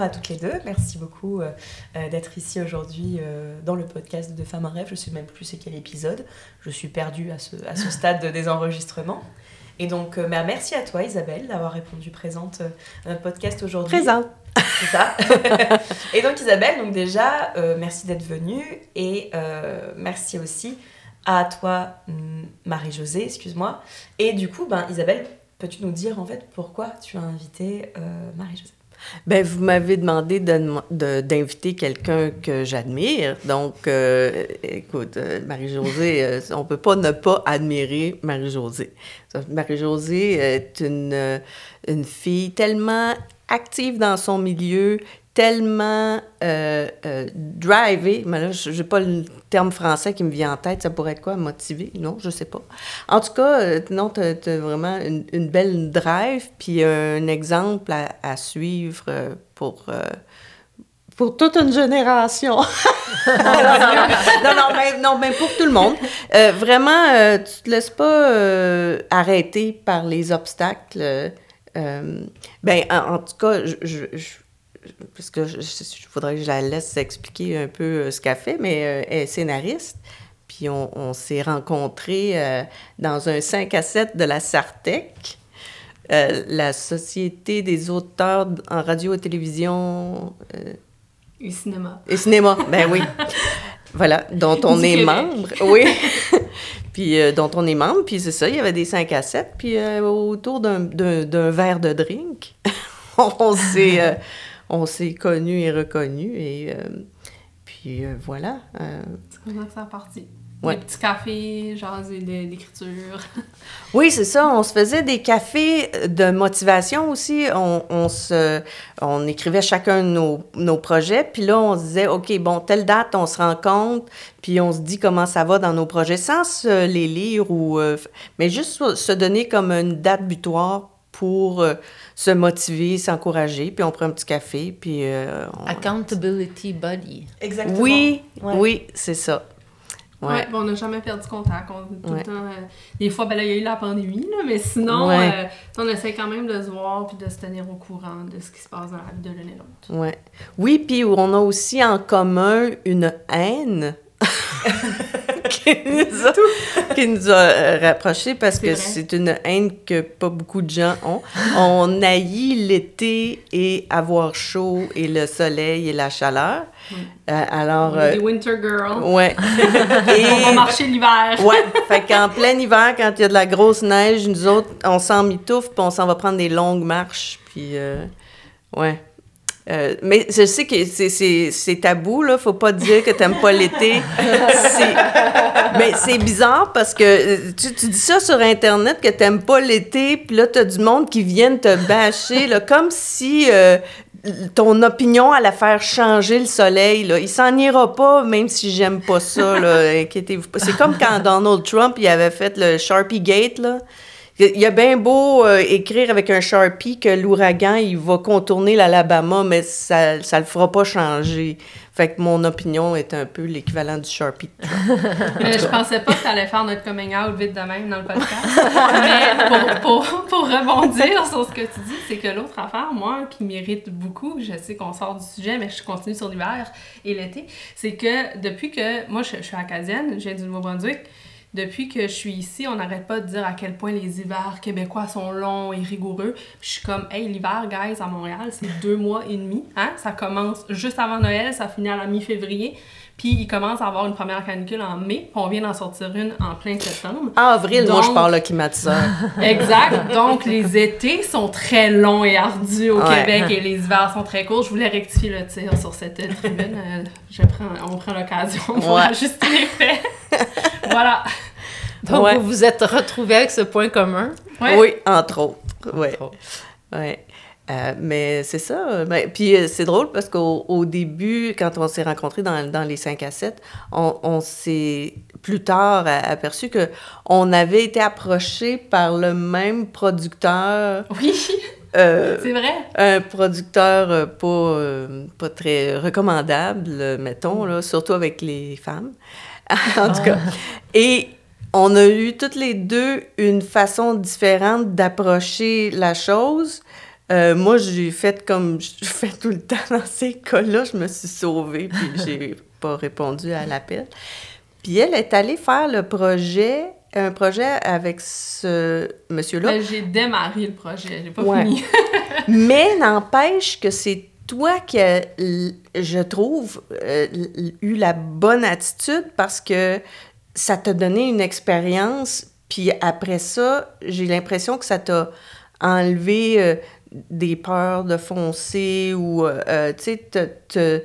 À toutes les deux. Merci beaucoup euh, euh, d'être ici aujourd'hui euh, dans le podcast de Femmes en rêve. Je ne sais même plus c'est quel épisode. Je suis perdue à ce, à ce stade des enregistrements. Et donc, bah, merci à toi Isabelle d'avoir répondu présente à notre podcast aujourd'hui. Présent. C'est ça. et donc Isabelle, donc déjà, merci d'être venue et merci aussi à toi Marie-Josée, excuse-moi. Et du coup, ben, Isabelle, peux-tu nous dire en fait pourquoi tu as invité Marie-Josée? Ben, vous m'avez demandé d'inviter quelqu'un que j'admire. Donc, euh, écoute, euh, Marie-Josée, euh, on ne peut pas ne pas admirer Marie-Josée. Marie-Josée est une, une fille tellement active dans son milieu, tellement euh, euh, drivé, mais là, je n'ai pas le terme français qui me vient en tête, ça pourrait être quoi, motivé? Non, je sais pas. En tout cas, euh, non, tu as, vraiment une, belle drive, puis un exemple à, suivre pour pour toute une génération. non, non, mais, non, mais pour tout le monde. vraiment, tu te laisses pas arrêter par les obstacles. ben, en, tout cas, je, parce que je, voudrais que je la laisse expliquer un peu euh, ce qu'elle fait, mais euh, elle est scénariste. Puis on, s'est rencontrés euh, dans un 5 à 7 de la Sartec, la Société des auteurs en radio et télévision. et cinéma. Et cinéma, ben oui. voilà, dont on est membre. Oui. puis dont on est membre. Puis c'est ça, il y avait des 5 à 7. Puis autour d'un verre de drink, on s'est on s'est connus et reconnus. Et euh, puis euh, voilà. Euh. c'est comme ça que ça a parti. Ouais. Des petits cafés, genre d'écriture. oui, c'est ça. On se faisait des cafés de motivation aussi. On, on se, on écrivait chacun nos, nos, projets. Puis là, on se disait, OK, bon, telle date, on se rencontre. Puis on se dit comment ça va dans nos projets sans se les lire ou... mais juste se donner comme une date butoir pour se motiver, s'encourager, puis on prend un petit café, puis... Euh, Accountability buddy. Exactement. Oui, oui, c'est ça. Ouais. on n'a jamais perdu contact. tout le temps, euh, des fois, ben là, il y a eu la pandémie, là, mais sinon, euh, on essaie quand même de se voir puis de se tenir au courant de ce qui se passe dans la vie de l'un et l'autre. Ouais. Oui, puis on a aussi en commun une haine qui, nous a, qui nous a euh, rapprochés parce que c'est une haine que pas beaucoup de gens ont. On haït l'été et avoir chaud et le soleil et la chaleur. Euh, alors, des euh, winter girls. Ouais. et, on va marcher l'hiver. ouais. Fait qu'en plein hiver, quand il y a de la grosse neige, nous autres, on s'en mitouffe puis on s'en va prendre des longues marches. Puis, ouais. Euh, mais je sais que c'est tabou, là. Faut pas dire que t'aimes pas l'été. mais c'est bizarre parce que euh, tu, tu, dis ça sur Internet que t'aimes pas l'été, puis là, t'as du monde qui vient te bâcher, là, comme si euh, ton opinion allait faire changer le soleil, là. Il s'en ira pas, même si j'aime pas ça. Inquiétez-vous pas. C'est comme quand Donald Trump, il avait fait le Sharpie Gate, là Il y a bien beau euh, écrire avec un Sharpie que l'ouragan, il va contourner l'Alabama, mais ça ne le fera pas changer. Fait que mon opinion est un peu l'équivalent du Sharpie. mais je pensais pas que tu allais faire notre coming out vite de même dans le podcast. mais pour, rebondir sur ce que tu dis, c'est que l'autre affaire, moi, qui m'irrite beaucoup, je sais qu'on sort du sujet, mais je continue sur l'hiver et l'été, c'est que depuis que moi, je, je suis acadienne, je viens du Nouveau-Brunswick, depuis que je suis ici, on n'arrête pas de dire à quel point les hivers québécois sont longs et rigoureux. je suis comme, hey, l'hiver, guys, à Montréal, c'est deux mois et demi. Hein? Ça commence juste avant Noël, ça finit à la mi-février. Puis il commence à avoir une première canicule en mai, puis on vient d'en sortir une en plein septembre. En avril, moi, je parle le climatiseur. exact. Donc, les étés sont très longs et ardus au Québec et les hivers sont très courts. Je voulais rectifier le tir sur cette tribune. Euh, je prends, on prend l'occasion pour ajuster les faits. voilà. Donc, vous vous êtes retrouvés avec ce point commun? Oui, entre autres. Ouais. Ouais. Euh, mais c'est ça. Ben, puis euh, c'est drôle parce qu'au début, quand on s'est rencontrés dans, dans, les 5 à 7, on, on s'est plus tard aperçu que on avait été approchés par le même producteur. Oui. Euh, c'est vrai. Un producteur pas, pas très recommandable, mettons, là, surtout avec les femmes. en tout cas. Et on a eu toutes les deux une façon différente d'approcher la chose. Euh, moi, j'ai fait comme je fais tout le temps dans ces cas-là. Je me suis sauvée, puis j'ai pas répondu à l'appel. Puis elle est allée faire le projet, un projet avec ce monsieur-là. Ben, j'ai démarré le projet, j'ai pas fini. Mais n'empêche que c'est toi qui, je trouve, euh, eu la bonne attitude parce que ça t'a donné une expérience, puis après ça, j'ai l'impression que ça t'a enlevé euh, des peurs de foncer ou, euh, euh, tu sais,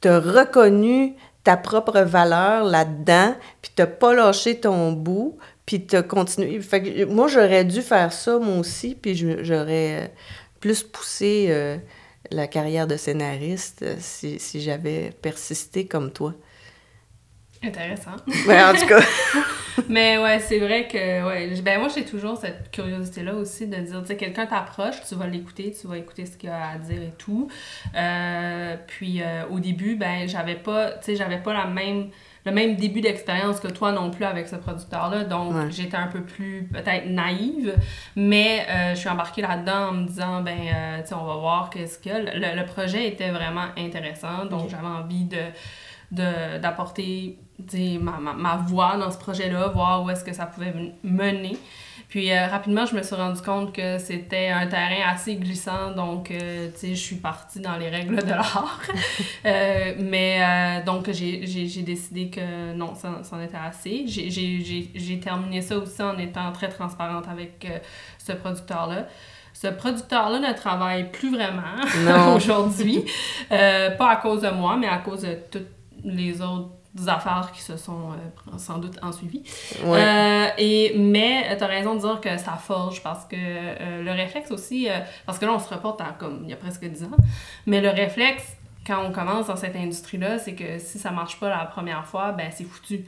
t'as reconnu ta propre valeur là-dedans, puis t'as pas lâché ton bout, puis t'as continué. Moi, j'aurais dû faire ça, moi aussi, puis j'aurais plus poussé la carrière de scénariste si, si j'avais persisté comme toi. Intéressant. Mais en tout cas. Mais ouais, c'est vrai que, ouais, ben moi j'ai toujours cette curiosité-là aussi de dire, tu sais, quelqu'un t'approche, tu vas l'écouter, tu vas écouter ce qu'il a à dire et tout. Euh, puis euh, au début, ben j'avais pas, tu sais, j'avais pas la même le même début d'expérience que toi non plus avec ce producteur-là. Donc, j'étais un peu plus peut-être naïve, mais euh, je suis embarquée là-dedans en me disant, ben, tu sais, on va voir qu'est-ce que... Le, le, projet était vraiment intéressant, donc j'avais envie de d'apporter ma, ma, ma, voix dans ce projet-là, voir où est-ce que ça pouvait mener. Puis euh, rapidement, je me suis rendu compte que c'était un terrain assez glissant, donc euh, tu sais, je suis partie dans les règles de l'art. euh, mais donc, j'ai décidé que non, ça, en était assez. J'ai terminé ça aussi en étant très transparente avec ce producteur-là. Ce producteur-là ne travaille plus vraiment aujourd'hui, pas à cause de moi, mais à cause de toutes les autres affaires qui se sont euh, sans doute en suivi. Euh, et, mais tu as raison de dire que ça forge parce que euh, le réflexe aussi, parce que là on se reporte à comme il y a presque 10 ans, mais le réflexe quand on commence dans cette industrie-là, c'est que si ça marche pas la première fois, ben c'est foutu.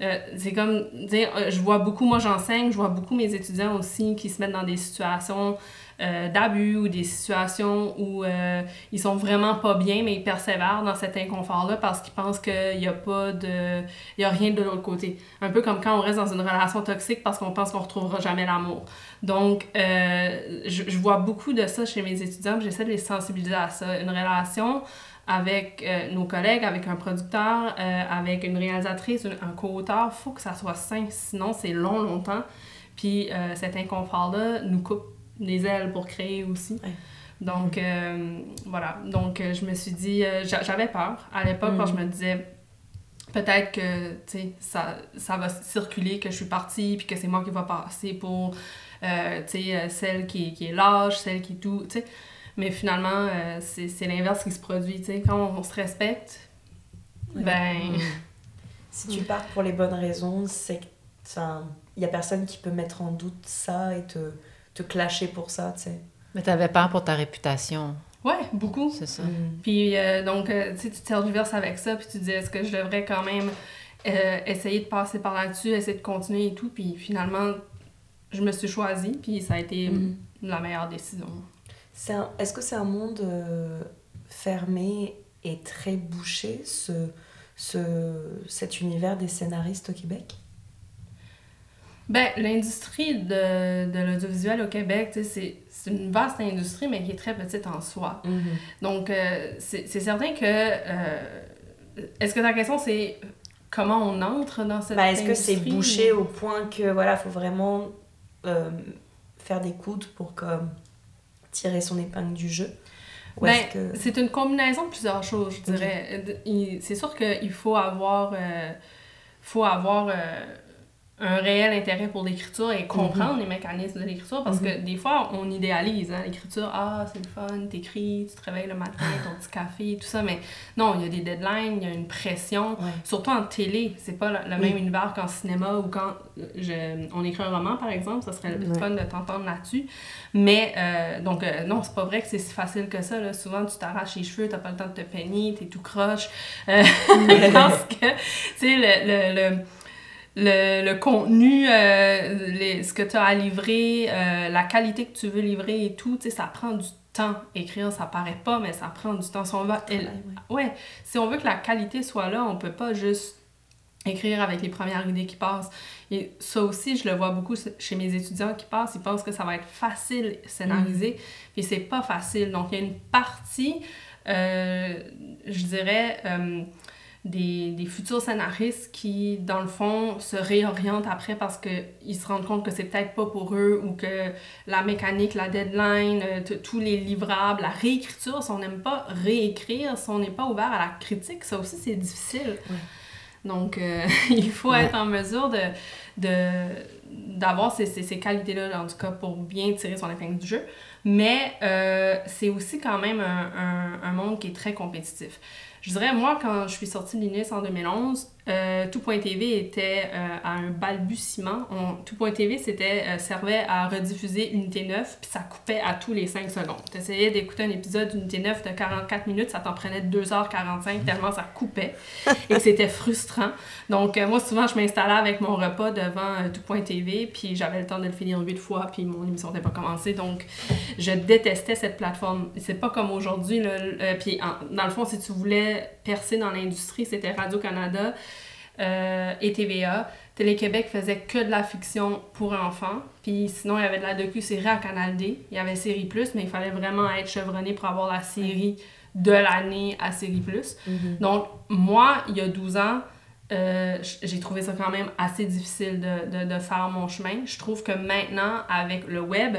c'est comme je vois beaucoup, moi j'enseigne, je vois beaucoup mes étudiants aussi qui se mettent dans des situations euh, d'abus ou des situations où euh, ils sont vraiment pas bien, mais ils persévèrent dans cet inconfort-là parce qu'ils pensent qu'il n'y a pas de... Il y a rien de l'autre côté. Un peu comme quand on reste dans une relation toxique parce qu'on pense qu'on retrouvera jamais l'amour. Donc, euh, je, vois beaucoup de ça chez mes étudiants, j'essaie de les sensibiliser à ça. Une relation avec nos collègues, avec un producteur, avec une réalisatrice, un co-auteur, il faut que ça soit sain, sinon c'est long, longtemps. Puis cet inconfort-là nous coupe les ailes pour créer aussi. Donc, euh, voilà. Donc, euh, je me suis dit, euh, j'avais peur à l'époque quand je me disais, peut-être que, tu sais, ça, ça va circuler, que je suis partie, puis que c'est moi qui va passer pour, tu sais, celle qui, qui est lâche, celle qui est tout, tu sais. Mais finalement, c'est l'inverse qui se produit, tu sais. Quand on, se respecte, ben... Si tu pars pour les bonnes raisons, c'est que, il y a personne qui peut mettre en doute ça et te te clasher pour ça, tu sais. Mais t'avais peur pour ta réputation. Ouais, beaucoup. C'est ça. Mm. Puis euh, donc, euh, tu sais, tu te avec ça, puis tu te dis, est-ce que je devrais quand même euh, essayer de passer par là-dessus, essayer de continuer et tout. Puis finalement, je me suis choisie, puis ça a été Mhm. la meilleure décision. Est-ce que c'est un monde euh, fermé et très bouché, ce, ce, cet univers des scénaristes au Québec? Ben, l'industrie de, de l'audiovisuel au Québec, c'est c'est une vaste industrie, mais qui est très petite en soi. Donc, euh, c'est c'est certain que... euh, Est-ce que ta question, c'est comment on entre dans cette Bah, Est-ce que c'est bouché ou- au point que voilà, faut vraiment euh, faire des coudes pour comme, tirer son épingle du jeu? Ben, est-ce que... C'est une combinaison de plusieurs choses, je dirais. C'est sûr qu'il faut avoir, faut avoir un réel intérêt pour l'écriture et comprendre les mécanismes de l'écriture parce que des fois, on idéalise hein, l'écriture. Ah, c'est le fun, t'écris, tu te réveilles le matin, ton petit café, tout ça. Mais non, il y a des deadlines, il y a une pression. Ouais. Surtout en télé, c'est pas le, Oui. même univers qu'en cinéma ou quand je, on écrit un roman, par exemple, ça serait le Ouais. fun de t'entendre là-dessus. Mais, euh, donc, euh, non, c'est pas vrai que c'est si facile que ça. Là. Souvent, tu t'arraches les cheveux, t'as pas le temps de te peigner, t'es tout croche. Euh, parce que, tu sais, le, le, le, le, le contenu, euh, les- ce que tu as à livrer, euh, la qualité que tu veux livrer et tout, tu sais, ça prend du temps. Écrire, ça paraît pas, mais ça prend du temps. Si on, va, Ouais, si on veut que la qualité soit là, on peut pas juste écrire avec les premières idées qui passent. Et ça aussi, je le vois beaucoup chez mes étudiants qui passent, ils pensent que ça va être facile scénariser, puis c'est pas facile. Donc, il y a une partie, euh, je dirais, des, des futurs scénaristes qui, dans le fond, se réorientent après parce qu'ils se rendent compte que c'est peut-être pas pour eux ou que la mécanique, la deadline, euh, tous les livrables, la réécriture, si on n'aime pas réécrire, si on n'est pas ouvert à la critique, ça aussi, c'est difficile. Donc, euh, il faut Ouais. être en mesure de, de, d'avoir ces, ces, ces qualités-là, en tout cas, pour bien tirer son épingle du jeu. Mais euh, c'est aussi quand même un, un, un monde qui est très compétitif. Je dirais, moi, quand je suis sortie de l'UNIS en 2011, euh, Tout.tv était euh, à un balbutiement. Tout.tv, euh, servait à rediffuser Unité 9, puis ça coupait à tous les 5 secondes. Tu essayais d'écouter un épisode d'Unité 9 de 44 minutes, ça t'en prenait 2h45 tellement ça coupait et c'était frustrant. Donc, euh, moi, souvent, je m'installais avec mon repas devant Tout.tv, puis j'avais le temps de le finir huit fois, puis mon émission n'était pas commencée. Donc, je détestais cette plateforme. C'est pas comme aujourd'hui. puis, dans le fond, si tu voulais percer dans l'industrie, c'était Radio-Canada euh, et TVA. Télé-Québec faisait que de la fiction pour enfants. Puis sinon, il y avait de la docu-série à Canal D. Il y avait Série Plus, mais il fallait vraiment être chevronné pour avoir la série de l'année à Série Plus. Donc, moi, il y a 12 ans, euh, j'ai trouvé ça quand même assez difficile de, de, de faire mon chemin. Je trouve que maintenant, avec le web,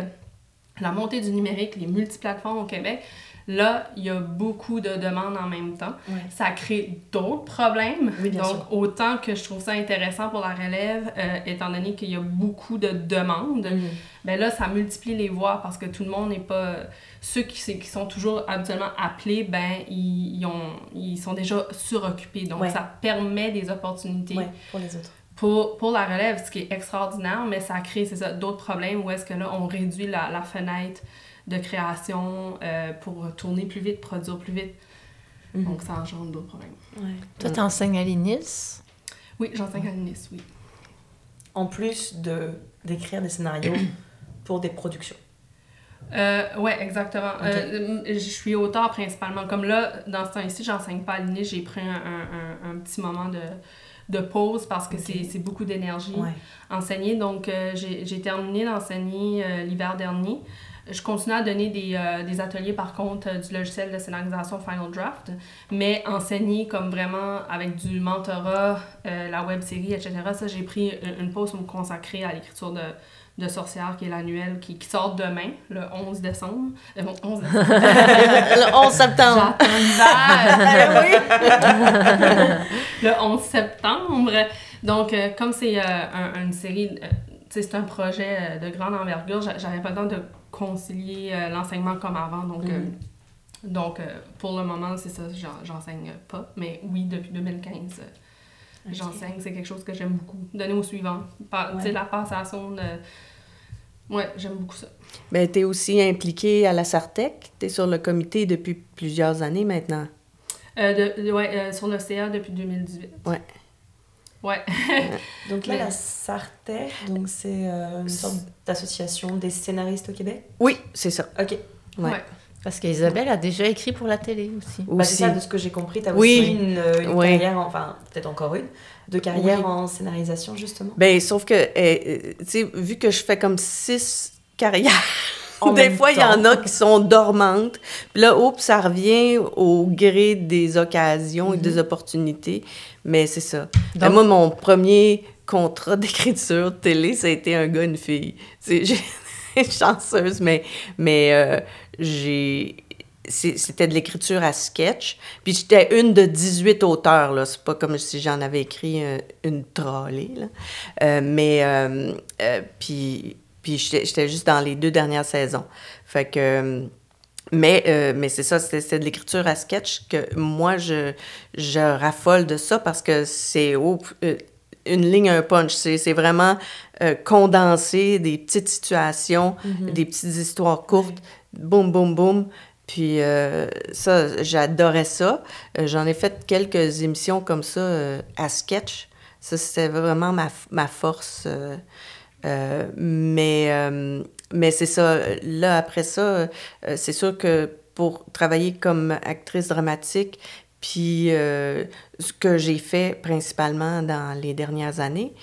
la montée du numérique, les multiplateformes au Québec, là, il y a beaucoup de demandes en même temps. Ouais. Ça crée d'autres problèmes. Oui, bien Donc, sûr. autant que je trouve ça intéressant pour la relève, euh, étant donné qu'il y a beaucoup de demandes, Mhm. ben là, ça multiplie les voix parce que tout le monde n'est pas... Ceux qui, qui sont toujours habituellement appelés, ben, ils, ils ont, ils sont déjà suroccupés. Donc, Ouais. ça permet des opportunités Ouais, pour les autres. pour, pour la relève, ce qui est extraordinaire, mais ça crée, c'est ça, d'autres problèmes où est-ce que là, on réduit la, la fenêtre de création euh, pour tourner plus vite, produire plus vite. Mhm. Donc, ça engendre d'autres problèmes. Ouais. Toi, t'enseignes à l'INIS? Oui, j'enseigne à l'UNIS, oui. En plus de d'écrire des scénarios pour des productions. Euh, ouais, exactement. Euh, je suis auteur principalement. Comme là, dans ce temps-ci, j'enseigne pas à l'UNIS, j'ai pris un, un, un, un petit moment de, de pause parce que c'est c'est beaucoup d'énergie. Ouais. enseigner. Donc, euh, j'ai j'ai terminé d'enseigner euh, l'hiver dernier. Je continue à donner des, euh, des ateliers, par contre, euh, du logiciel de scénarisation Final Draft, mais enseigner comme vraiment avec du mentorat, euh, la web série, etc. Ça, j'ai pris une une pause pour me consacrer à l'écriture de, de Sorcière, qui est l'annuel, qui, qui sort demain, le 11 décembre. Euh, bon, 11 décembre. Le 11 septembre. Le 11 septembre. Donc, euh, comme c'est euh, un- une série, euh, c'est un projet euh, de grande envergure, j'a- j'avais pas le temps de concilier euh, l'enseignement comme avant. Donc, euh, Mhm. donc euh, pour le moment, c'est ça, j'en- j'enseigne pas. Mais oui, depuis 2015, euh, Ok. j'enseigne. C'est quelque chose que j'aime beaucoup. Donner au suivant. Pa- Tu sais, Ouais. la passation de... Ouais, j'aime beaucoup ça. Ben, tu es aussi impliquée à la Sartec. Tu es sur le comité depuis plusieurs années maintenant. Euh, de, de- ouais, euh, sur le CA depuis 2018. Ouais. Donc là, Mais- la Sartec, donc c'est euh, une sorte d'association des scénaristes au Québec? Oui, c'est ça. Ok. Ouais. Ouais. Parce qu'Isabelle a déjà écrit pour la télé aussi. Bah, c'est ça, de ce que j'ai compris, t'as Oui. aussi une, une Oui. carrière, en- enfin peut-être encore une, de carrière Oui. en scénarisation justement? Ben, sauf que, euh, euh, tu sais, vu que je fais comme six carrières, En des fois, il y en a qui sont dormantes. Puis là, oups, ça revient au gré des occasions et des opportunités. Mais c'est ça. Ben, Donc- moi, mon premier contrat d'écriture télé, ça a été un gars, une fille. J'ai chanceuse, mais, mais euh, j'ai... C'était de l'écriture à sketch. Puis j'étais une de 18 auteurs, là. C'est pas comme si j'en avais écrit euh, une trollée, là. Euh, mais... euh, euh, puis puis j'étais juste dans les deux dernières saisons. Fait que... euh, mais, euh, mais c'est ça, c'était de l'écriture à sketch que moi, je, je raffole de ça parce que c'est oh, une ligne, un punch. C'est c'est vraiment euh, condensé des petites situations, des petites histoires courtes, boum, boum, boum. Puis euh, ça, j'adorais ça. J'en ai fait quelques émissions comme ça à sketch. Ça, c'était vraiment ma, ma force. Euh, mais euh, mais c'est ça. Là, après ça, euh, c'est sûr que pour travailler comme actrice dramatique, puis ce que j'ai fait principalement dans les dernières années,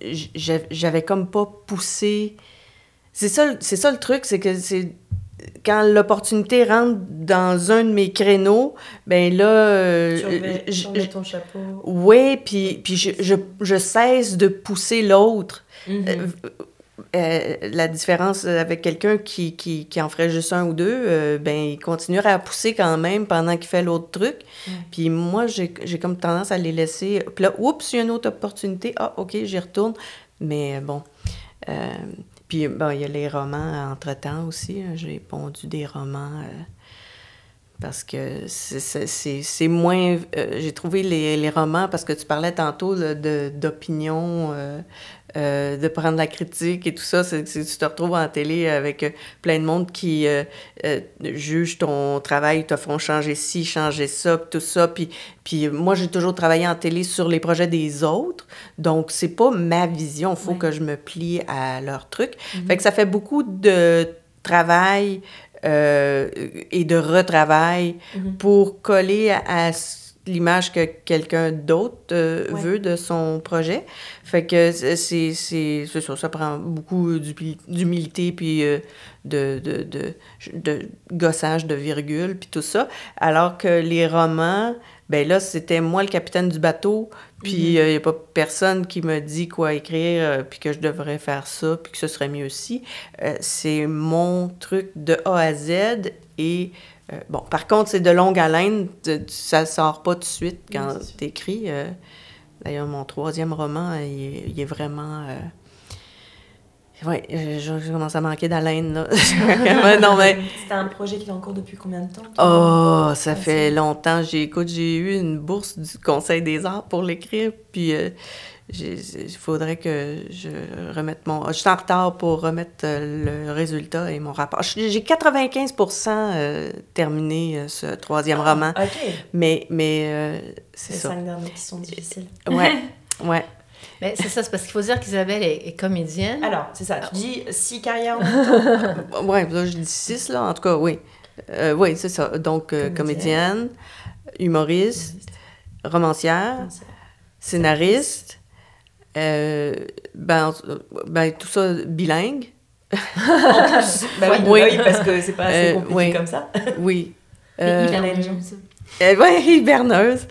j'a- j'avais comme pas poussé. C'est ça, c'est ça le truc, c'est que c'est quand l'opportunité rentre dans un de mes créneaux, ben là, euh, Tu remets, remets ton chapeau. oui, puis, puis je, je, je cesse de pousser l'autre. Mhm. Euh, euh, la différence avec quelqu'un qui, qui, qui en ferait juste un ou deux, euh, ben, il continuerait à pousser quand même pendant qu'il fait l'autre truc. Puis moi, j'ai j'ai comme tendance à les laisser. Puis là, oups, il y a une autre opportunité. Ah, OK, j'y retourne. Mais bon. Euh, bon, il y a les romans entre-temps aussi. hein. J'ai pondu des romans. euh, parce que c'est- moins... euh, J'ai trouvé les, les romans, parce que tu parlais tantôt d'opinion, euh, de prendre la critique et tout ça. c'est tu te retrouves en télé avec euh, plein de monde qui euh, euh, juge ton travail, te font changer ci, changer ça, tout ça. Puis, puis moi, j'ai toujours travaillé en télé sur les projets des autres. Donc, c'est pas ma vision. Il faut Ouais. que je me plie à leur truc. Fait que ça fait beaucoup de travail et de retravail Mhm. pour coller à, à l'image que quelqu'un d'autre euh, Ouais. veut de son projet. Fait que c'est c'est c'est ça, ça prend beaucoup d'humi- d'humilité puis euh, de, de, de, de gossage de virgule puis tout ça. Alors que les romans, ben là, c'était moi le capitaine du bateau, puis il n'y a pas personne qui me dit quoi écrire, euh, puis que je devrais faire ça, puis que ce serait mieux aussi. Euh, c'est mon truc de A à Z et euh, bon, par contre, c'est de longue haleine, de- ça sort pas tout de suite quand Oui, c'est sûr. tu écris. D'ailleurs, mon troisième roman, il est, il est vraiment. Oui, je, je commence à manquer d'haleine, là. Non, mais. C'était un projet qui est en cours depuis combien de temps? Oh, ça fait longtemps. J'ai, écoute, j'ai eu une bourse du Conseil des arts pour l'écrire, puis euh, il faudrait que je remette mon... Je suis en retard pour remettre euh, le résultat et mon rapport. J'ai j'ai 95% euh, terminé euh, ce troisième roman, Ah, Ok. mais, mais euh, c'est Les ça. cinq derniers qui sont difficiles. Ouais, ouais. Mais c'est ça, c'est parce qu'il faut dire qu'Isabelle est, est comédienne. Alors, c'est ça. Tu dis six carrières en même temps? Ouais, je dis six, là. En tout cas, oui. Euh, oui, c'est ça. Donc, euh, Comédienne. comédienne, humoriste, romancière, scénariste, euh, ben, ben, tout ça bilingue. Bah oui, Oui. oui, parce que c'est pas assez Euh, compliqué oui. comme ça. Oui. Et Euh, euh, ouais, hiberneuse.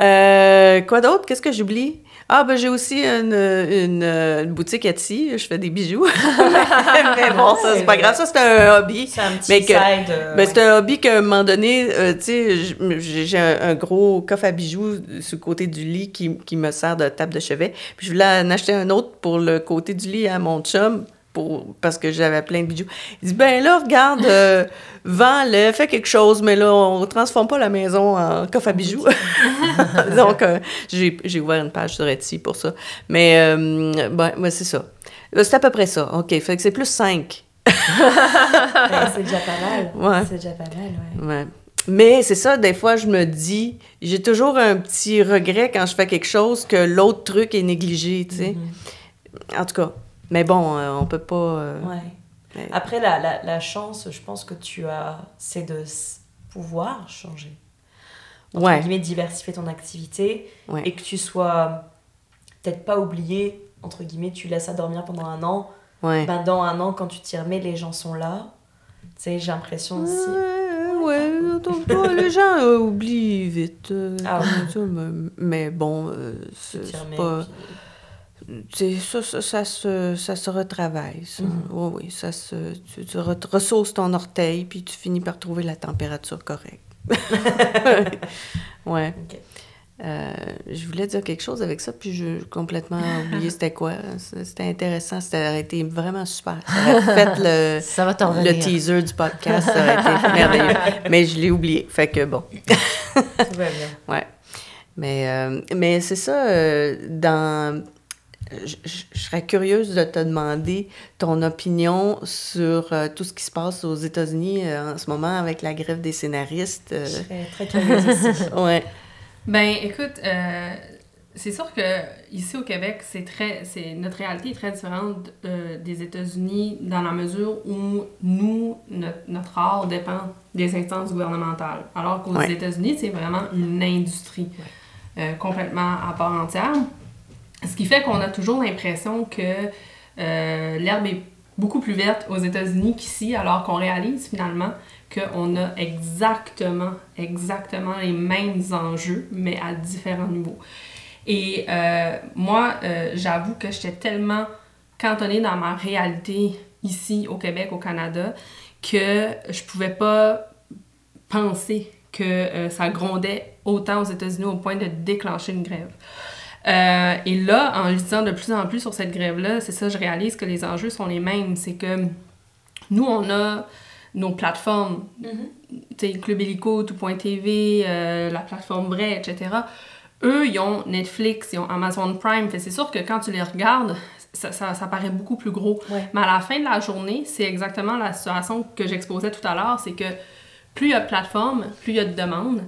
Euh, quoi d'autre? Qu'est-ce que j'oublie? Ah, ben j'ai aussi une, une, une boutique Etsy. Je fais des bijoux. mais bon, ça, c'est pas grave. Ça, c'est un hobby. C'est un petit Mais que- side. euh, Ben, ouais. c'est un hobby qu'à un moment donné, euh, tu sais, j'ai un, un gros coffre à bijoux sur le côté du lit qui, qui me sert de table de chevet. Puis je voulais en acheter un autre pour le côté du lit à mon chum. Pour, parce que j'avais plein de bijoux. Il dit, ben là, regarde, euh, vends-le, fais quelque chose, mais là, on ne transforme pas la maison en coffre à bijoux. Donc, euh, j'ai ouvert une page sur Etsy pour ça. Mais, euh, ben, c'est ça. Euh, C'est à peu près ça. OK, fait que c'est plus 5. Ouais, c'est déjà pas mal. Ouais. C'est déjà pas mal, ouais. Ouais. mais c'est ça, des fois, je me dis, j'ai toujours un petit regret quand je fais quelque chose que l'autre truc est négligé, tu sais. En tout cas, mais bon, euh, on peut pas... euh, Ouais. mais- Après, la, la, la chance, je pense que tu as, c'est de pouvoir changer. Entre Ouais. guillemets, diversifier ton activité Ouais. et que tu sois peut-être pas oublié, entre guillemets, tu laisses ça dormir pendant un an. Ouais. Ben, dans un an, quand tu t'y remets, les gens sont là. Tu sais, j'ai l'impression aussi. Ouais, ouais, les gens euh, oublient vite. euh, Ah mais, bon, euh, c'est pas... puis- Ça, ça, ça, se, ça se retravaille, ça. Mhm. Oui, oui, ça se... Tu, tu re- ressources ton orteil, puis tu finis par trouver la température correcte. ouais. Euh, je voulais dire quelque chose avec ça, puis j'ai complètement oublié c'était quoi. C'était intéressant, ça aurait été vraiment super. Ça aurait fait le, Ça va le teaser du podcast, ça aurait été merveilleux. Mais je l'ai oublié, fait que bon. Tout va bien. Ouais. Mais, euh, mais c'est ça, euh, dans... Je, serais curieuse de te demander ton opinion sur euh, tout ce qui se passe aux États-Unis euh, en ce moment avec la grève des scénaristes. euh, Je serais très curieuse aussi. ouais. Ben, écoute, euh, c'est sûr que ici au Québec, c'est très, c'est notre réalité est très différente euh, des États-Unis dans la mesure où nous, notre, notre art dépend des instances gouvernementales, alors qu'aux Ouais. États-Unis, c'est vraiment une industrie euh, complètement à part entière. Ce qui fait qu'on a toujours l'impression que euh, l'herbe est beaucoup plus verte aux États-Unis qu'ici, alors qu'on réalise finalement qu'on a exactement, exactement les mêmes enjeux, mais à différents niveaux. Et euh, moi, euh, j'avoue que j'étais tellement cantonnée dans ma réalité ici au Québec, au Canada, que je pouvais pas penser que ça grondait autant aux États-Unis au point de déclencher une grève. Euh, et là, en lisant de plus en plus sur cette grève-là, c'est ça, je réalise que les enjeux sont les mêmes. C'est que nous, on a nos plateformes, tu sais, Club Illico, Tout.tv, euh, la plateforme Vrai, etc. Eux, ils ont Netflix, ils ont Amazon Prime. Fait c'est sûr que quand tu les regardes, ça, ça, ça paraît beaucoup plus gros. Ouais. Mais à la fin de la journée, c'est exactement la situation que j'exposais tout à l'heure, c'est que plus il y a de plateformes, plus il y a de demandes.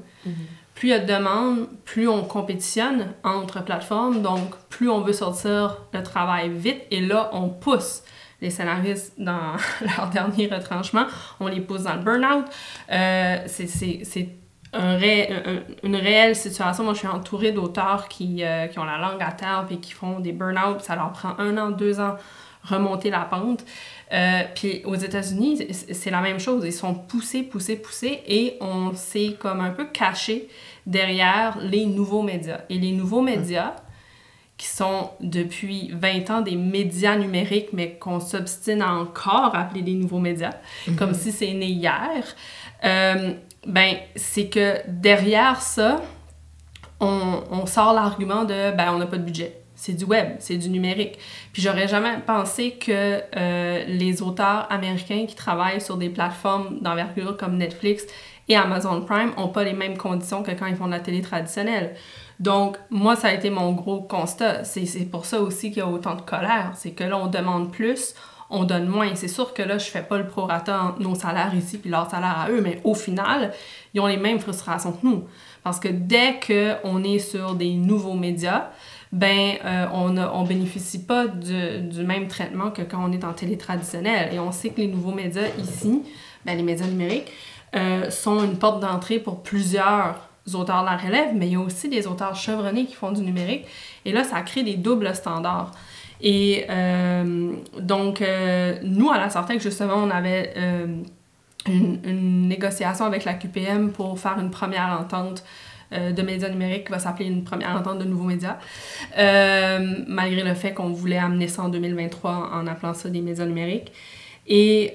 Plus il y a de demandes, plus on compétitionne entre plateformes, donc plus on veut sortir le travail vite. Et là, on pousse les scénaristes dans leur dernier retranchement, on les pousse dans le burn-out. Euh, c'est- une réelle situation. Moi, je suis entourée d'auteurs qui, euh, qui ont la langue à terre et qui font des burn-out. Ça leur prend un an, deux ans remonter la pente. Euh, puis aux États-Unis, c'est la même chose. Ils sont poussés, poussés, poussés et on s'est comme un peu caché derrière les nouveaux médias. Et les nouveaux médias, qui sont depuis 20 ans des médias numériques, mais qu'on s'obstine à encore appeler des nouveaux médias, comme si c'est né hier, euh, ben, c'est que derrière ça, on, on sort l'argument de ben on n'a pas de budget. C'est du web, c'est du numérique. Puis j'aurais jamais pensé que euh, les auteurs américains qui travaillent sur des plateformes d'envergure comme Netflix et Amazon Prime ont pas les mêmes conditions que quand ils font de la télé traditionnelle. Donc, moi, ça a été mon gros constat. C'est pour ça aussi qu'il y a autant de colère. C'est que là, on demande plus, on donne moins. C'est sûr que là, je fais pas le prorata entre nos salaires ici puis leur salaire à eux, mais au final, ils ont les mêmes frustrations que nous. Parce que dès qu'on est sur des nouveaux médias, ben, euh, on ne bénéficie pas du, du même traitement que quand on est en télé traditionnelle. Et on sait que les nouveaux médias ici, ben, les médias numériques, euh, sont une porte d'entrée pour plusieurs auteurs de la relève, mais il y a aussi des auteurs chevronnés qui font du numérique. Et là, ça crée des doubles standards. Et euh, donc, euh, nous, à la Sortec, justement, on avait une, une négociation avec la QPM pour faire une première entente de médias numériques qui va s'appeler une première entente de nouveaux médias, malgré le fait qu'on voulait amener ça en 2023 en appelant ça des médias numériques. Et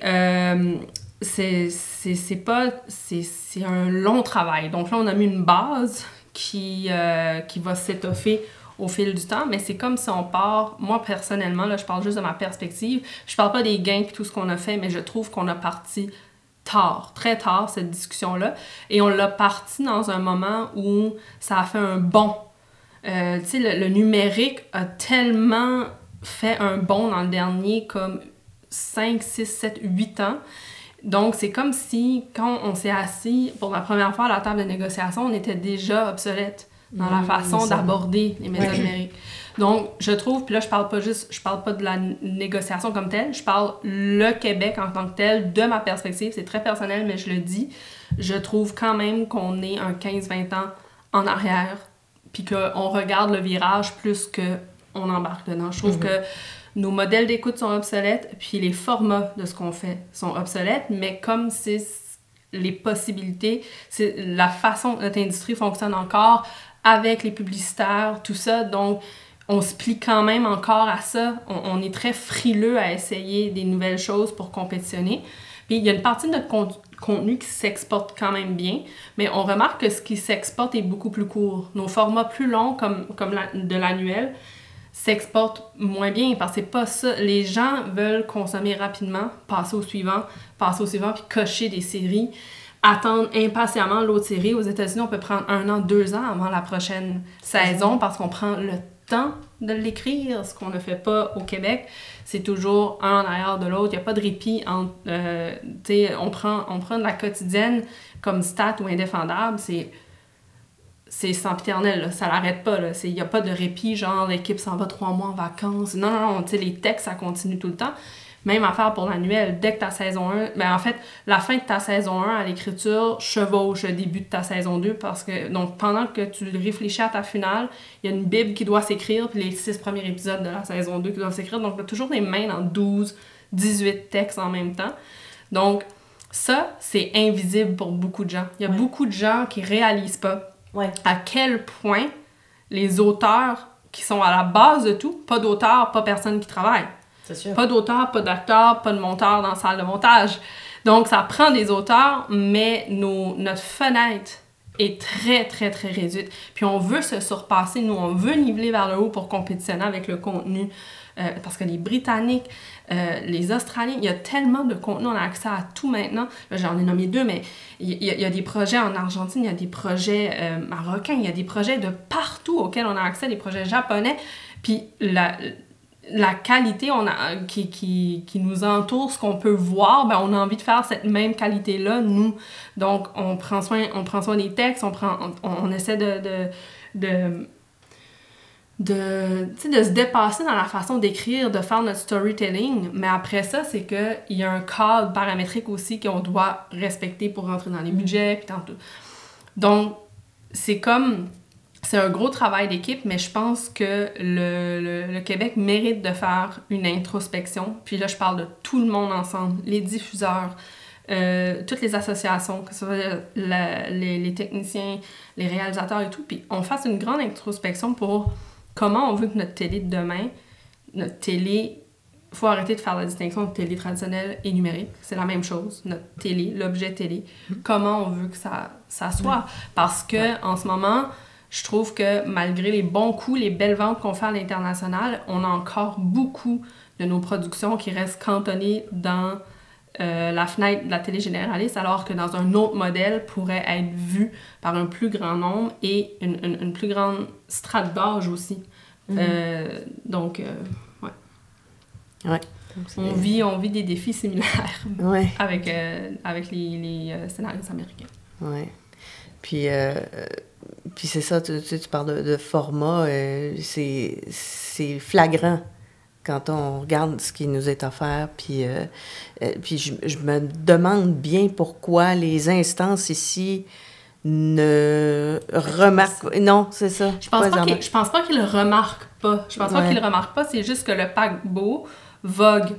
c'est pas... C'est un long travail. Donc là, on a mis une base qui, euh, qui va s'étoffer au fil du temps, mais c'est comme si on part, moi personnellement, là je parle juste de ma perspective, je parle pas des gains tout ce qu'on a fait, mais je trouve qu'on a parti tard, très tard, cette discussion-là, et on l'a parti dans un moment où ça a fait un bond. Euh, tu sais, le, le numérique a tellement fait un bond dans le dernier comme 5, 6, 7, 8 ans. Donc, c'est comme si, quand on s'est assis pour la première fois à la table de négociation, on était déjà obsolète dans la Mmh, façon d'aborder les médias numériques. Donc, je trouve, puis là, je parle pas juste, je parle pas de la négociation comme telle, je parle le Québec en tant que tel, de ma perspective, c'est très personnel, mais je le dis, je trouve quand même qu'on est un 15-20 ans en arrière, puis qu'on regarde le virage plus que on embarque dedans. Je trouve que nos modèles d'écoute sont obsolètes, puis les formats de ce qu'on fait sont obsolètes, mais comme c'est les possibilités, c'est la façon dont notre industrie fonctionne encore avec les publicitaires, tout ça, donc on se plie quand même encore à ça. On, est très frileux à essayer des nouvelles choses pour compétitionner. Puis il y a une partie de notre con- contenu qui s'exporte quand même bien, mais on remarque que ce qui s'exporte est beaucoup plus court. Nos formats plus longs, comme, comme de l'annuel, s'exportent moins bien parce que c'est pas ça. Les gens veulent consommer rapidement, passer au suivant, passer au suivant, puis cocher des séries, attendre impatiemment l'autre série. Aux États-Unis, on peut prendre un an, deux ans avant la prochaine saison parce qu'on prend le temps de l'écrire, ce qu'on ne fait pas au Québec. C'est toujours un en arrière de l'autre. Il n'y a pas de répit entre. euh, on prend, on prend de la quotidienne comme stat ou indéfendable. C'est c'est sempiternel, là. ça l'arrête pas. Il n'y a pas de répit, genre l'équipe s'en va trois mois en vacances. Non, non, non, tu sais, les textes, ça continue tout le temps. Même affaire pour l'annuel. Dès que ta saison 1, ben en fait, la fin de ta saison 1 à l'écriture chevauche le début de ta saison 2 parce que, donc, pendant que tu réfléchis à ta finale, il y a une Bible qui doit s'écrire, puis les six premiers épisodes de la saison 2 qui doivent s'écrire. Donc, tu as toujours des mains dans 12, 18 textes en même temps. Donc, ça, c'est invisible pour beaucoup de gens. Il y a Ouais. beaucoup de gens qui réalisent pas Ouais. à quel point les auteurs qui sont à la base de tout, pas d'auteurs, pas personne qui travaille. Sûr. Pas d'auteur, pas d'acteur, pas de monteur dans la salle de montage. Donc, ça prend des auteurs, mais nos, notre fenêtre est très, très, très réduite. Puis on veut se surpasser, nous, on veut niveler vers le haut pour compétitionner avec le contenu. Euh, parce que les Britanniques, euh, les Australiens, il y a tellement de contenu, on a accès à tout maintenant. J'en ai nommé deux, mais il y, a- des projets en Argentine, il y a des projets euh, marocains, il y a des projets de partout auxquels on a accès, des projets japonais. Puis la, qualité on a, qui, qui, qui nous entoure, ce qu'on peut voir, ben, on a envie de faire cette même qualité-là, nous. Donc, on prend soin, on prend soin des textes, on, prend, on, essaie de, de, de se dépasser dans la façon d'écrire, de faire notre storytelling. Mais après ça, c'est qu'il y a un cadre paramétrique aussi qu'on doit respecter pour rentrer dans les budgets. Puis dans tout. Donc, c'est comme c'est un gros travail d'équipe, mais je pense que le, le, le Québec mérite de faire une introspection. Puis là, je parle de tout le monde ensemble, les diffuseurs, euh, toutes les associations, que ce soit la- les, les techniciens, les réalisateurs et tout. Puis on fasse une grande introspection pour comment on veut que notre télé de demain, notre télé, il faut arrêter de faire la distinction entre télé traditionnelle et numérique. C'est la même chose, notre télé, l'objet télé. Comment on veut que ça, ça soit. Parce que en ce moment, je trouve que malgré les bons coups, les belles ventes qu'on fait à l'international, on a encore beaucoup de nos productions qui restent cantonnées dans euh, la fenêtre de la télé généraliste, alors que dans un autre modèle pourrait être vu par un plus grand nombre et une, une- une plus grande strate d'âge aussi. Euh, donc, euh, ouais. Ouais. On vit, on vit des défis similaires Ouais. avec, avec les, les scénaristes américains. Ouais. Puis, puis c'est ça, tu, tu, parles de, de format, c'est, c'est flagrant quand on regarde ce qui nous est offert. Puis, euh, euh, puis je, je me demande bien pourquoi les instances ici ne remarquent... Non, c'est ça. Je pense, Pas qu'il- je pense pas qu'ils le remarquent pas. Je pense pas qu'ils le remarquent pas, c'est juste que le paquebot vogue.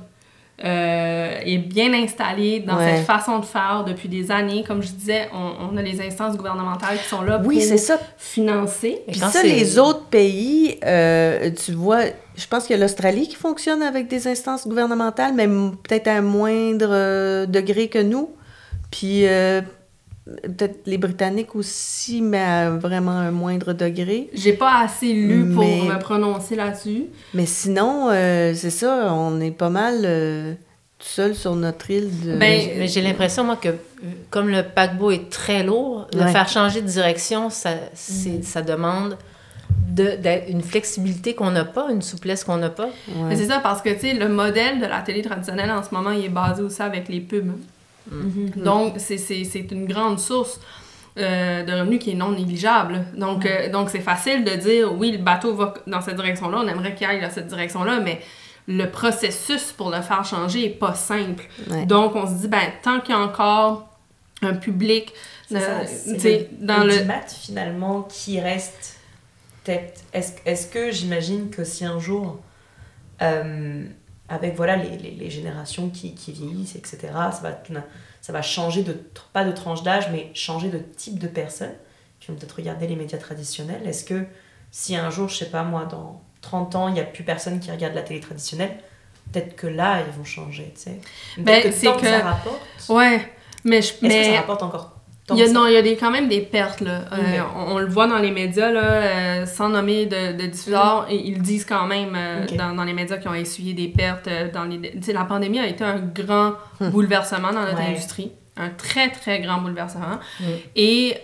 Euh, est bien installé dans Ouais. cette façon de faire depuis des années. Comme je disais, on, on a les instances gouvernementales qui sont là Oui, pour ça. financer. Et Puis ça, les autres pays, euh, tu vois, je pense qu'il y a l'Australie qui fonctionne avec des instances gouvernementales, mais peut-être à un moindre euh, degré que nous. Puis euh, peut-être les Britanniques aussi, mais à vraiment un moindre degré. J'ai pas assez lu pour me prononcer là-dessus. Mais sinon, euh, c'est ça, on est pas mal euh, tout seul sur notre île de... Ben, j'ai l'impression, moi, que euh, comme le paquebot est très lourd, le Ouais. faire changer de direction, ça, c'est- ça demande de, d'être une flexibilité qu'on n'a pas, une souplesse qu'on n'a pas. Ouais. Mais c'est ça parce que, tu sais, le modèle de la télé traditionnelle en ce moment, il est basé aussi avec les pubs. Mm. Donc, c'est- c'est c'est une grande source euh, de revenus qui est non négligeable. Donc, euh, donc c'est facile de dire, oui, le bateau va dans cette direction-là, on aimerait qu'il aille dans cette direction-là, mais le processus pour le faire changer est pas simple. Ouais. Donc, on se dit, ben, tant qu'il y a encore un public, C'est euh, ça, dans le... l'ultimate, finalement qui reste est-ce est-ce que j'imagine que si un jour euh, avec voilà les, les, les générations qui, qui vieillissent etc ça va ça va changer de pas de tranche d'âge mais changer de type de personnes qui vont peut-être regarder les médias traditionnels. Est-ce que si un jour je sais pas moi dans 30 ans il y a plus personne qui regarde la télé traditionnelle peut-être que là ils vont changer tu sais. Ben, que c'est tant que ça que- rapporte. Ouais, mais je... est-ce que ça rapporte encore Il y a, non, il y a des, quand même des pertes. Là. Euh, on, on le voit dans les médias, là, euh, sans nommer de, de diffuseurs, ils le disent quand même euh, dans, dans les médias qui ont essuyé des pertes. euh, dans les, la pandémie a été un grand bouleversement dans notre Ouais. industrie. Un très, très grand bouleversement. Et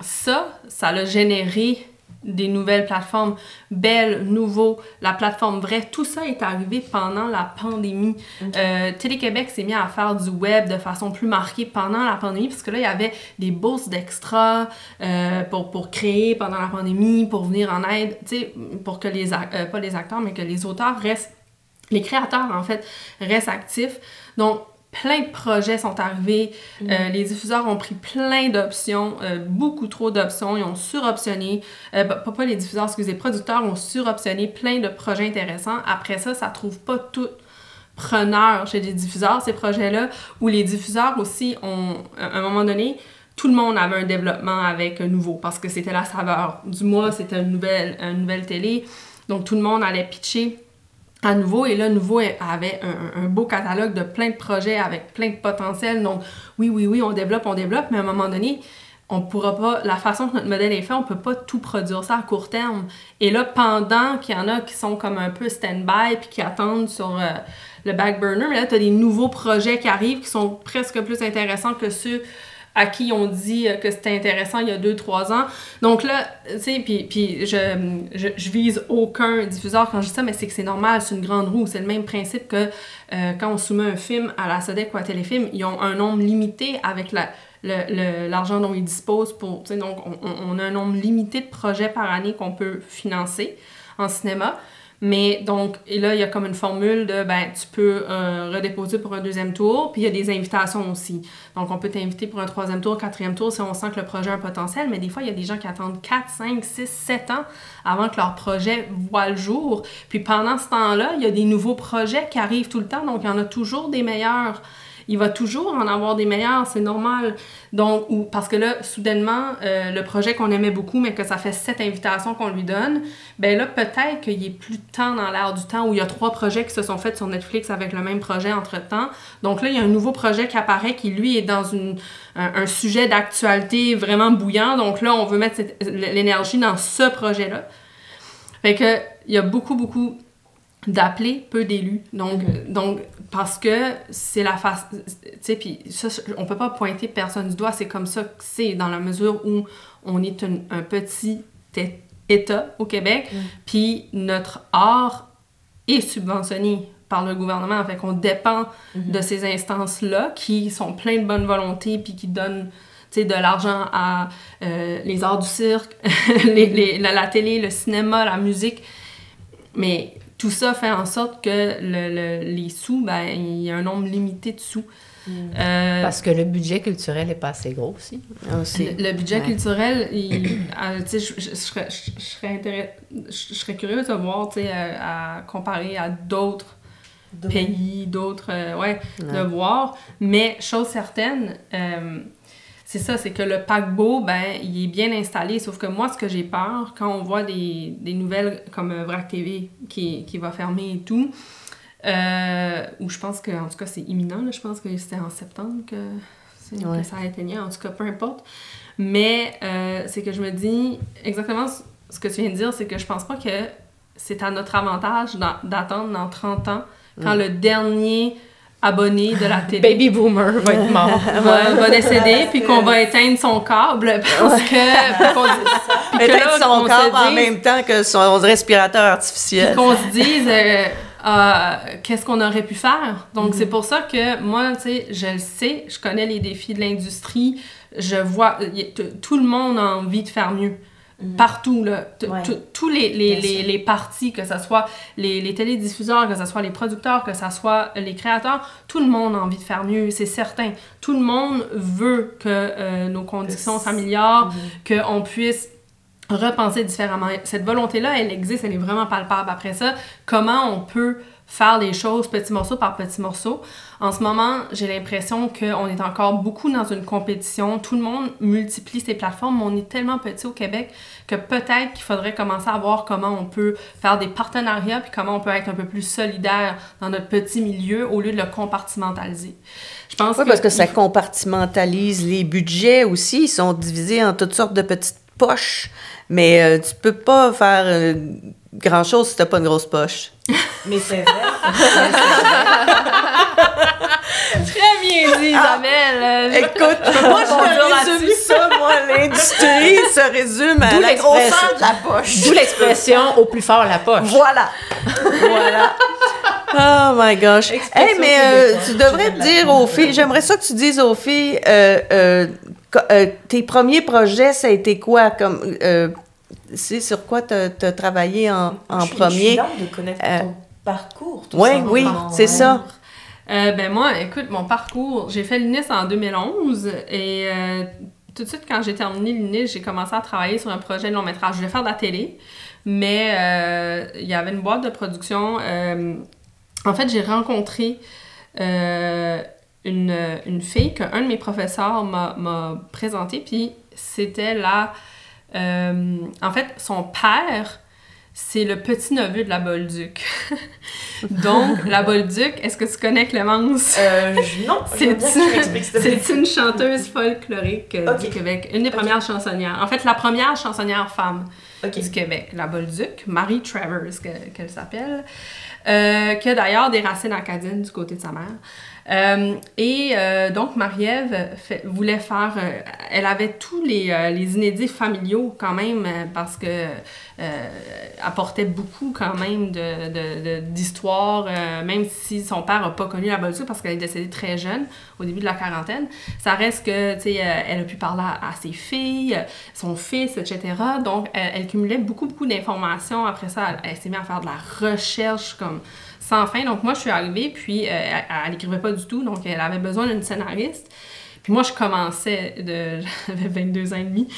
ça, ça a généré des nouvelles plateformes, belles, nouveaux, la plateforme vraie, tout ça est arrivé pendant la pandémie. Euh, Télé-Québec s'est mis à faire du web de façon plus marquée pendant la pandémie, parce que là, il y avait des bourses d'extra euh, pour, pour créer pendant la pandémie, pour venir en aide, tu sais, pour que les, euh, pas les acteurs, mais que les auteurs restent, les créateurs, en fait, restent actifs. Donc, plein de projets sont arrivés. Euh, les diffuseurs ont pris plein d'options, euh, beaucoup trop d'options. Ils ont suroptionné. Euh, pas, pas les diffuseurs, excusez, les producteurs ont suroptionné plein de projets intéressants. Après ça, ça trouve pas tout preneur chez les diffuseurs, ces projets-là, où les diffuseurs aussi ont, à un moment donné, tout le monde avait un développement avec un nouveau, parce que c'était la saveur du mois, c'était une nouvelle, une nouvelle télé. Donc, tout le monde allait pitcher à nouveau. Et là, nouveau avait un, beau catalogue de plein de projets avec plein de potentiel. Donc, oui, oui, oui, on développe, on développe, mais à un moment donné, on pourra pas, la façon que notre modèle est fait, on peut pas tout produire ça à court terme. Et là, pendant qu'il y en a qui sont comme un peu stand-by puis qui attendent sur euh, le back burner, mais là, tu as des nouveaux projets qui arrivent qui sont presque plus intéressants que ceux à qui on dit euh, que c'était intéressant il y a deux, trois ans. Donc là, tu sais, puis, je, je, je vise aucun diffuseur quand je dis ça, mais c'est que c'est normal, c'est une grande roue. C'est le même principe que euh, quand on soumet un film à la SODEC ou à Téléfilm, ils ont un nombre limité avec la, l'argent dont ils disposent pour, donc on, on- on a un nombre limité de projets par année qu'on peut financer en cinéma. Mais donc, là, il y a comme une formule de, ben, tu peux euh, redéposer pour un deuxième tour, puis il y a des invitations aussi. Donc, on peut t'inviter pour un troisième tour, quatrième tour, si on sent que le projet a un potentiel, mais des fois, il y a des gens qui attendent 4, 5, 6, 7 ans avant que leur projet voit le jour. Puis pendant ce temps-là, il y a des nouveaux projets qui arrivent tout le temps, donc il y en a toujours des meilleurs. Il va toujours en avoir des meilleurs, c'est normal. Donc, ou, parce que là, soudainement, euh, le projet qu'on aimait beaucoup, mais que ça fait sept invitations qu'on lui donne, ben là, peut-être qu'il ait plus de temps dans l'air du temps où il y a trois projets qui se sont faits sur Netflix avec le même projet entre-temps. Donc là, il y a un nouveau projet qui apparaît qui, lui, est dans une, un, un sujet d'actualité vraiment bouillant. Donc là, on veut mettre l'énergie dans ce projet-là. Fait que, il y a beaucoup, beaucoup d'appelés, peu d'élus. Donc, donc, parce que c'est la face. Tu sais, puis ça, on peut pas pointer personne du doigt, c'est comme ça que c'est, dans la mesure où on est un, un petit État au Québec, puis notre art est subventionné par le gouvernement. Fait qu'on dépend de ces instances-là qui sont pleines de bonne volonté, puis qui donnent de l'argent à euh, les arts du cirque, les- les- la, la télé, le cinéma, la musique. Mais tout ça fait en sorte que le, le- les sous, ben, il y a un nombre limité de sous. Euh, Parce que le budget culturel est pas assez gros aussi. Aussi. le, le budget Ouais. culturel, il- euh, sais, je, je- je serais, intéress- je- curieuse de voir, tu sais, euh, à, comparer à d'autres pays, d'autres, euh, ouais, de voir. Mais chose certaine, euh, c'est ça, c'est que le paquebot, ben, il est bien installé. Sauf que moi, ce que j'ai peur, quand on voit des, des nouvelles comme euh, VRAC TV qui, qui va fermer et tout, euh, où je pense que, en tout cas, c'est imminent, là, je pense que c'était en septembre que, Ouais. que ça atteignait, en tout cas, peu importe. Mais euh, c'est que je me dis, exactement ce- que tu viens de dire, c'est que je pense pas que c'est à notre avantage d'a- d'attendre dans 30 ans quand le dernier abonné de la télé Baby boomer va être mort. va, va décéder, puis qu'on va éteindre son câble parce que... Peut-être là, son corps en même temps que son respirateur puis artificiel. qu'on se dise... euh, qu'est-ce qu'on aurait pu faire? Donc, c'est pour ça que moi, tu sais, je le sais, je connais les défis de l'industrie, je vois, tout le monde a envie de faire mieux. Mhm. Partout, là. Tous les, les, les, les, partis, que ce soit les, les télédiffuseurs, que ce soit les producteurs, que ce soit les créateurs, tout le monde a envie de faire mieux, c'est certain. Tout le monde veut que euh, nos conditions s'améliorent, mhm. qu'on puisse repenser différemment. Cette volonté-là, elle existe, elle est vraiment palpable. Après ça, comment on peut faire les choses petit morceau par petit morceau. En ce moment, j'ai l'impression qu'on est encore beaucoup dans une compétition. Tout le monde multiplie ses plateformes, mais on est tellement petit au Québec que peut-être qu'il faudrait commencer à voir comment on peut faire des partenariats puis comment on peut être un peu plus solidaire dans notre petit milieu au lieu de le compartimentaliser. Je pense oui, parce que ça compartimentalise les budgets aussi. Ils sont divisés en toutes sortes de petites poches. Mais euh, tu peux pas faire euh, grand-chose si t'as pas une grosse poche. Mais c'est vrai. Très bien dit, ah, Isabelle. écoute, moi, je résume ça, moi, l'industrie se résume à la grosseur de la poche. D'où l'expression « au plus fort la poche ». Voilà. voilà. Oh my gosh. Hey, mais euh, tu devrais dire aux filles, j'aimerais ça que tu dises aux filles, euh, euh, tes premiers projets, ça a été quoi? Comme, c'est sur quoi tu as, travaillé en, en je, premier? Je suis de connaître ton parcours. Tout oui, oui, c'est ça. ben moi, écoute, mon parcours, j'ai fait l'UNIS en 2011 et tout de suite, quand j'ai terminé l'UNIS, j'ai commencé à travailler sur un projet de long métrage. Je voulais faire de la télé, mais il y avait une boîte de production en fait, j'ai rencontré euh, une, une, fille qu'un de mes professeurs m'a présentée, puis c'était la... Euh, en fait, son père, c'est le petit-neveu de la Bolduc. Donc, la Bolduc, est-ce que tu connais Clémence? Euh, non, c'est une, une chanteuse folklorique du Québec, une des premières chansonnières. En fait, la première chansonnière femme du Québec, la Bolduc, Marie Travers, qu'elle s'appelle. Euh, qui a d'ailleurs des racines acadiennes du côté de sa mère. Euh, et euh, donc, Marie-Ève voulait faire. elle avait tous les, les, inédits familiaux quand même, parce que apportait beaucoup quand même d'histoires, de, de, même si son père n'a pas connu la Bolduc parce qu'elle est décédée très jeune, au début de la quarantaine. Ça reste que, tu sais, elle a pu parler à, ses filles, son fils, etc. Donc, elle, cumulait beaucoup, beaucoup d'informations. Après ça, elle, elle s'est mise à faire de la recherche comme sans fin. Donc moi, je suis arrivée, puis euh, elle n'écrivait pas du tout, donc elle avait besoin d'une scénariste. Puis moi, je commençais, de, j'avais 22 ans et demi.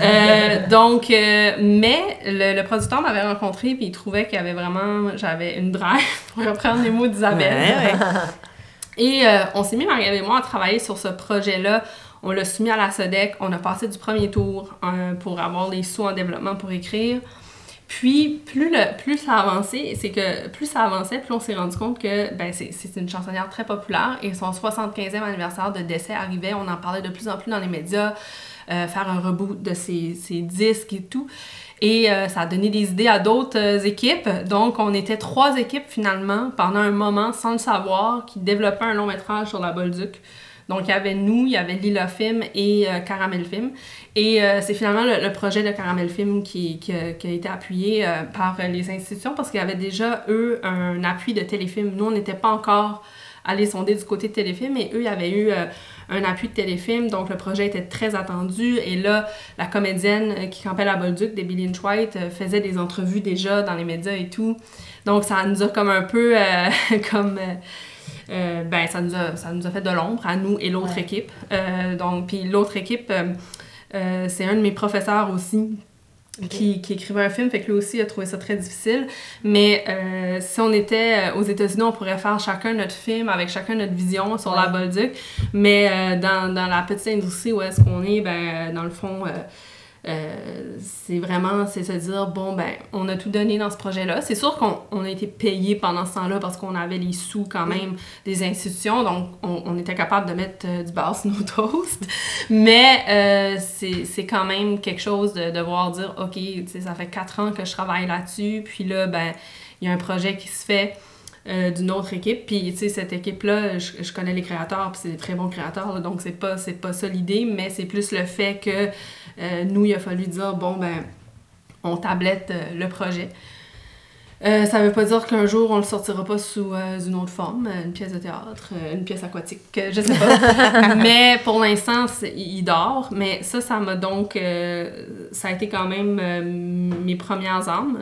Euh, donc, euh, mais le, producteur m'avait rencontré, puis il trouvait qu'il y avait vraiment, j'avais une drive, pour reprendre les mots d'Isabelle. Et on s'est mis, marie et moi, à travailler sur ce projet-là. On l'a soumis à la SODEC, on a passé du premier tour pour avoir les sous en développement pour écrire. Puis, plus, le, plus ça avançait, c'est que plus ça avançait, plus on s'est rendu compte que ben, c'est, une chansonnière très populaire et son 75e anniversaire de décès arrivait. On en parlait de plus en plus dans les médias, euh, faire un reboot de ses, disques et tout. Et euh, ça a donné des idées à d'autres euh, équipes. Donc, on était trois équipes finalement, pendant un moment, sans le savoir, qui développaient un long métrage sur la Bolduc. Donc, il y avait nous, il y avait Lila Film et Caramel Film. Et euh, c'est finalement le, projet de Caramel Film qui, qui, a, été appuyé euh, par les institutions parce qu'il y avait déjà, eux, un appui de téléfilm. Nous, on n'était pas encore allés sonder du côté de téléfilm, mais eux, il y avait eu euh, un appui de téléfilm, donc le projet était très attendu. Et là, la comédienne qui campait la Bolduc, Debbie Lynch White, faisait des entrevues déjà dans les médias et tout. Donc, ça nous a comme un peu comme... ben, ça nous, a, ça nous a fait de l'ombre à nous et l'autre équipe. donc, puis l'autre équipe, euh, c'est un de mes professeurs aussi qui, qui, écrivait un film, fait que lui aussi a trouvé ça très difficile. Mais euh, si on était euh, aux États-Unis, on pourrait faire chacun notre film avec chacun notre vision sur la Bolduc. Mais dans, dans, la petite industrie où est-ce qu'on est, ben, dans le fond, euh, c'est vraiment, c'est se dire, bon, ben, on a tout donné dans ce projet-là. C'est sûr qu'on a été payé pendant ce temps-là parce qu'on avait les sous quand même des institutions, donc on, était capable de mettre euh, du beurre sur nos toasts. Mais euh, c'est quand même quelque chose de devoir dire, OK, ça fait quatre ans que je travaille là-dessus, puis là, ben, il y a un projet qui se fait. D'une autre équipe. Puis, tu sais, cette équipe-là, je, connais les créateurs, puis c'est des très bons créateurs, donc c'est pas, pas ça l'idée, mais c'est plus le fait que euh, nous, il a fallu dire, bon, ben, on tablette euh, le projet. Euh, ça veut pas dire qu'un jour on le sortira pas sous euh, une autre forme, euh, une pièce de théâtre, une pièce aquatique, je sais pas. mais pour l'instant, il dort. Mais ça, ça m'a donc. euh, ça a été quand même mes premières armes.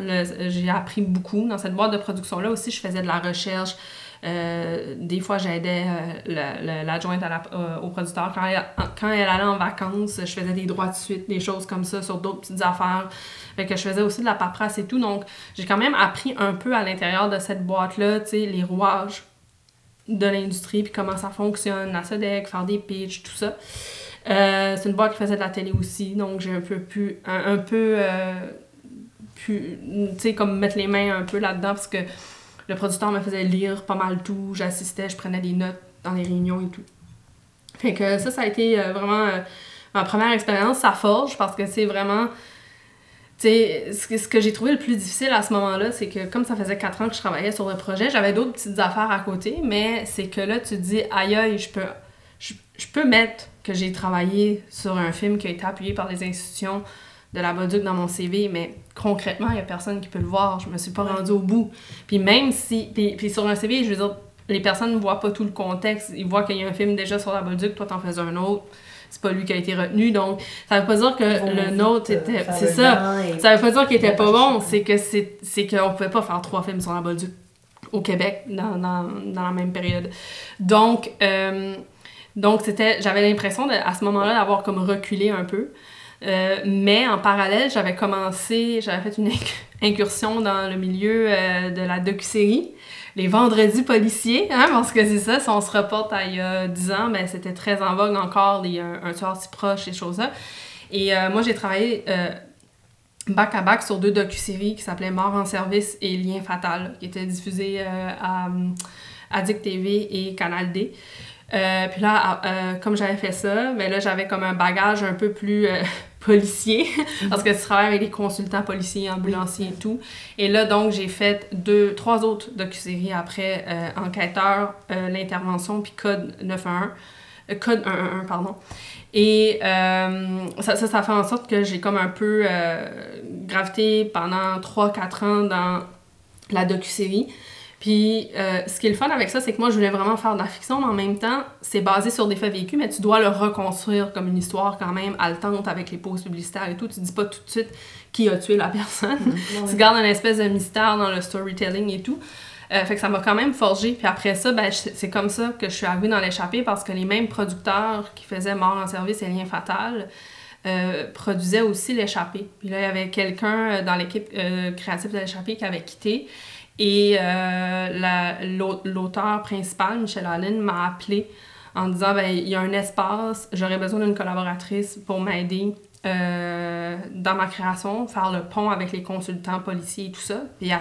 J'ai appris beaucoup dans cette boîte de production-là aussi. Je faisais de la recherche. Euh, des fois, j'aidais euh, la- la- l'adjointe la- euh, au producteur. Quand elle, quand elle allait en vacances, je faisais des droits de suite, des choses comme ça sur d'autres petites affaires. Fait que je faisais aussi de la paperasse et tout. Donc, j'ai quand même appris un peu à l'intérieur de cette boîte-là, tu sais, les rouages de l'industrie, puis comment ça fonctionne, la SODEC, faire des pitchs, tout ça. Euh, c'est une boîte qui faisait de la télé aussi, donc j'ai un peu pu, un, un peu, pu, tu sais, comme mettre les mains un peu là-dedans, parce que le producteur me faisait lire pas mal tout, j'assistais, je prenais des notes dans les réunions et tout. Fait que ça, ça a été euh, vraiment euh, ma première expérience, ça forge, parce que c'est vraiment... Tu sais, ce que, j'ai trouvé le plus difficile à ce moment-là, c'est que comme ça faisait quatre ans que je travaillais sur le projet, j'avais d'autres petites affaires à côté, mais c'est que là, tu te dis, aïe aïe, je peux, je, je peux mettre que j'ai travaillé sur un film qui a été appuyé par les institutions de la Bolduc dans mon CV, mais concrètement, il n'y a personne qui peut le voir. Je me suis pas rendue au bout. Puis même si... Puis, puis sur un CV, je veux dire, les personnes ne voient pas tout le contexte. Ils voient qu'il y a un film déjà sur la Bolduc, toi, t'en faisais un autre. C'est pas lui qui a été retenu, donc ça veut pas dire que le nôtre euh, était... C'est ça. Ça veut pas dire qu'il était pas bon, c'est que c'est qu'on pouvait pas faire trois films sur la Bolduc au Québec dans, dans, dans la même période. Donc, euh, donc c'était, j'avais l'impression à ce moment-là d'avoir comme reculé un peu. Euh, mais en parallèle, j'avais commencé, j'avais fait une inc- incursion dans le milieu euh, de la docu-série, les vendredis policiers, hein, parce que c'est ça, si on se reporte à il y a 10 ans, ben, c'était très en vogue encore, les, un, un tueur si proche, ces choses-là. Et euh, moi, j'ai travaillé back à back sur deux docu-séries qui s'appelaient Mort en service et Lien fatal, qui étaient diffusées à Addict TV et Canal D. Euh, puis là, euh, comme j'avais fait ça, ben là, j'avais comme un bagage un peu plus euh, policier, parce que tu travailles avec des consultants policiers, ambulanciers et tout. Et là, donc, j'ai fait deux, trois autres docu-séries après, Enquêteur, L'Intervention, puis Code 911, euh, Code 111, pardon. Et ça, ça, ça fait en sorte que j'ai comme un peu gravité pendant 3-4 ans dans la docu-série. Puis euh, ce qui est le fun avec ça, c'est que moi, je voulais vraiment faire de la fiction, mais en même temps, c'est basé sur des faits vécus, mais tu dois le reconstruire comme une histoire quand même haletante avec les pauses publicitaires et tout. Tu dis pas tout de suite qui a tué la personne. tu gardes un espèce de mystère dans le storytelling et tout. Euh, fait que ça m'a quand même forgé. Puis après ça, ben, c'est comme ça que je suis arrivée dans l'échappée parce que les mêmes producteurs qui faisaient Mort en service et Lien fatal euh, produisaient aussi l'échappée. Puis là, il y avait quelqu'un euh, dans l'équipe euh, créative de l'échappée qui avait quitté. Et euh, la- l'au- l'auteur principal, Michel Allen, m'a appelé en disant ben, il y a un espace, j'aurais besoin d'une collaboratrice pour m'aider euh, dans ma création, faire le pont avec les consultants policiers et tout ça. Puis elle,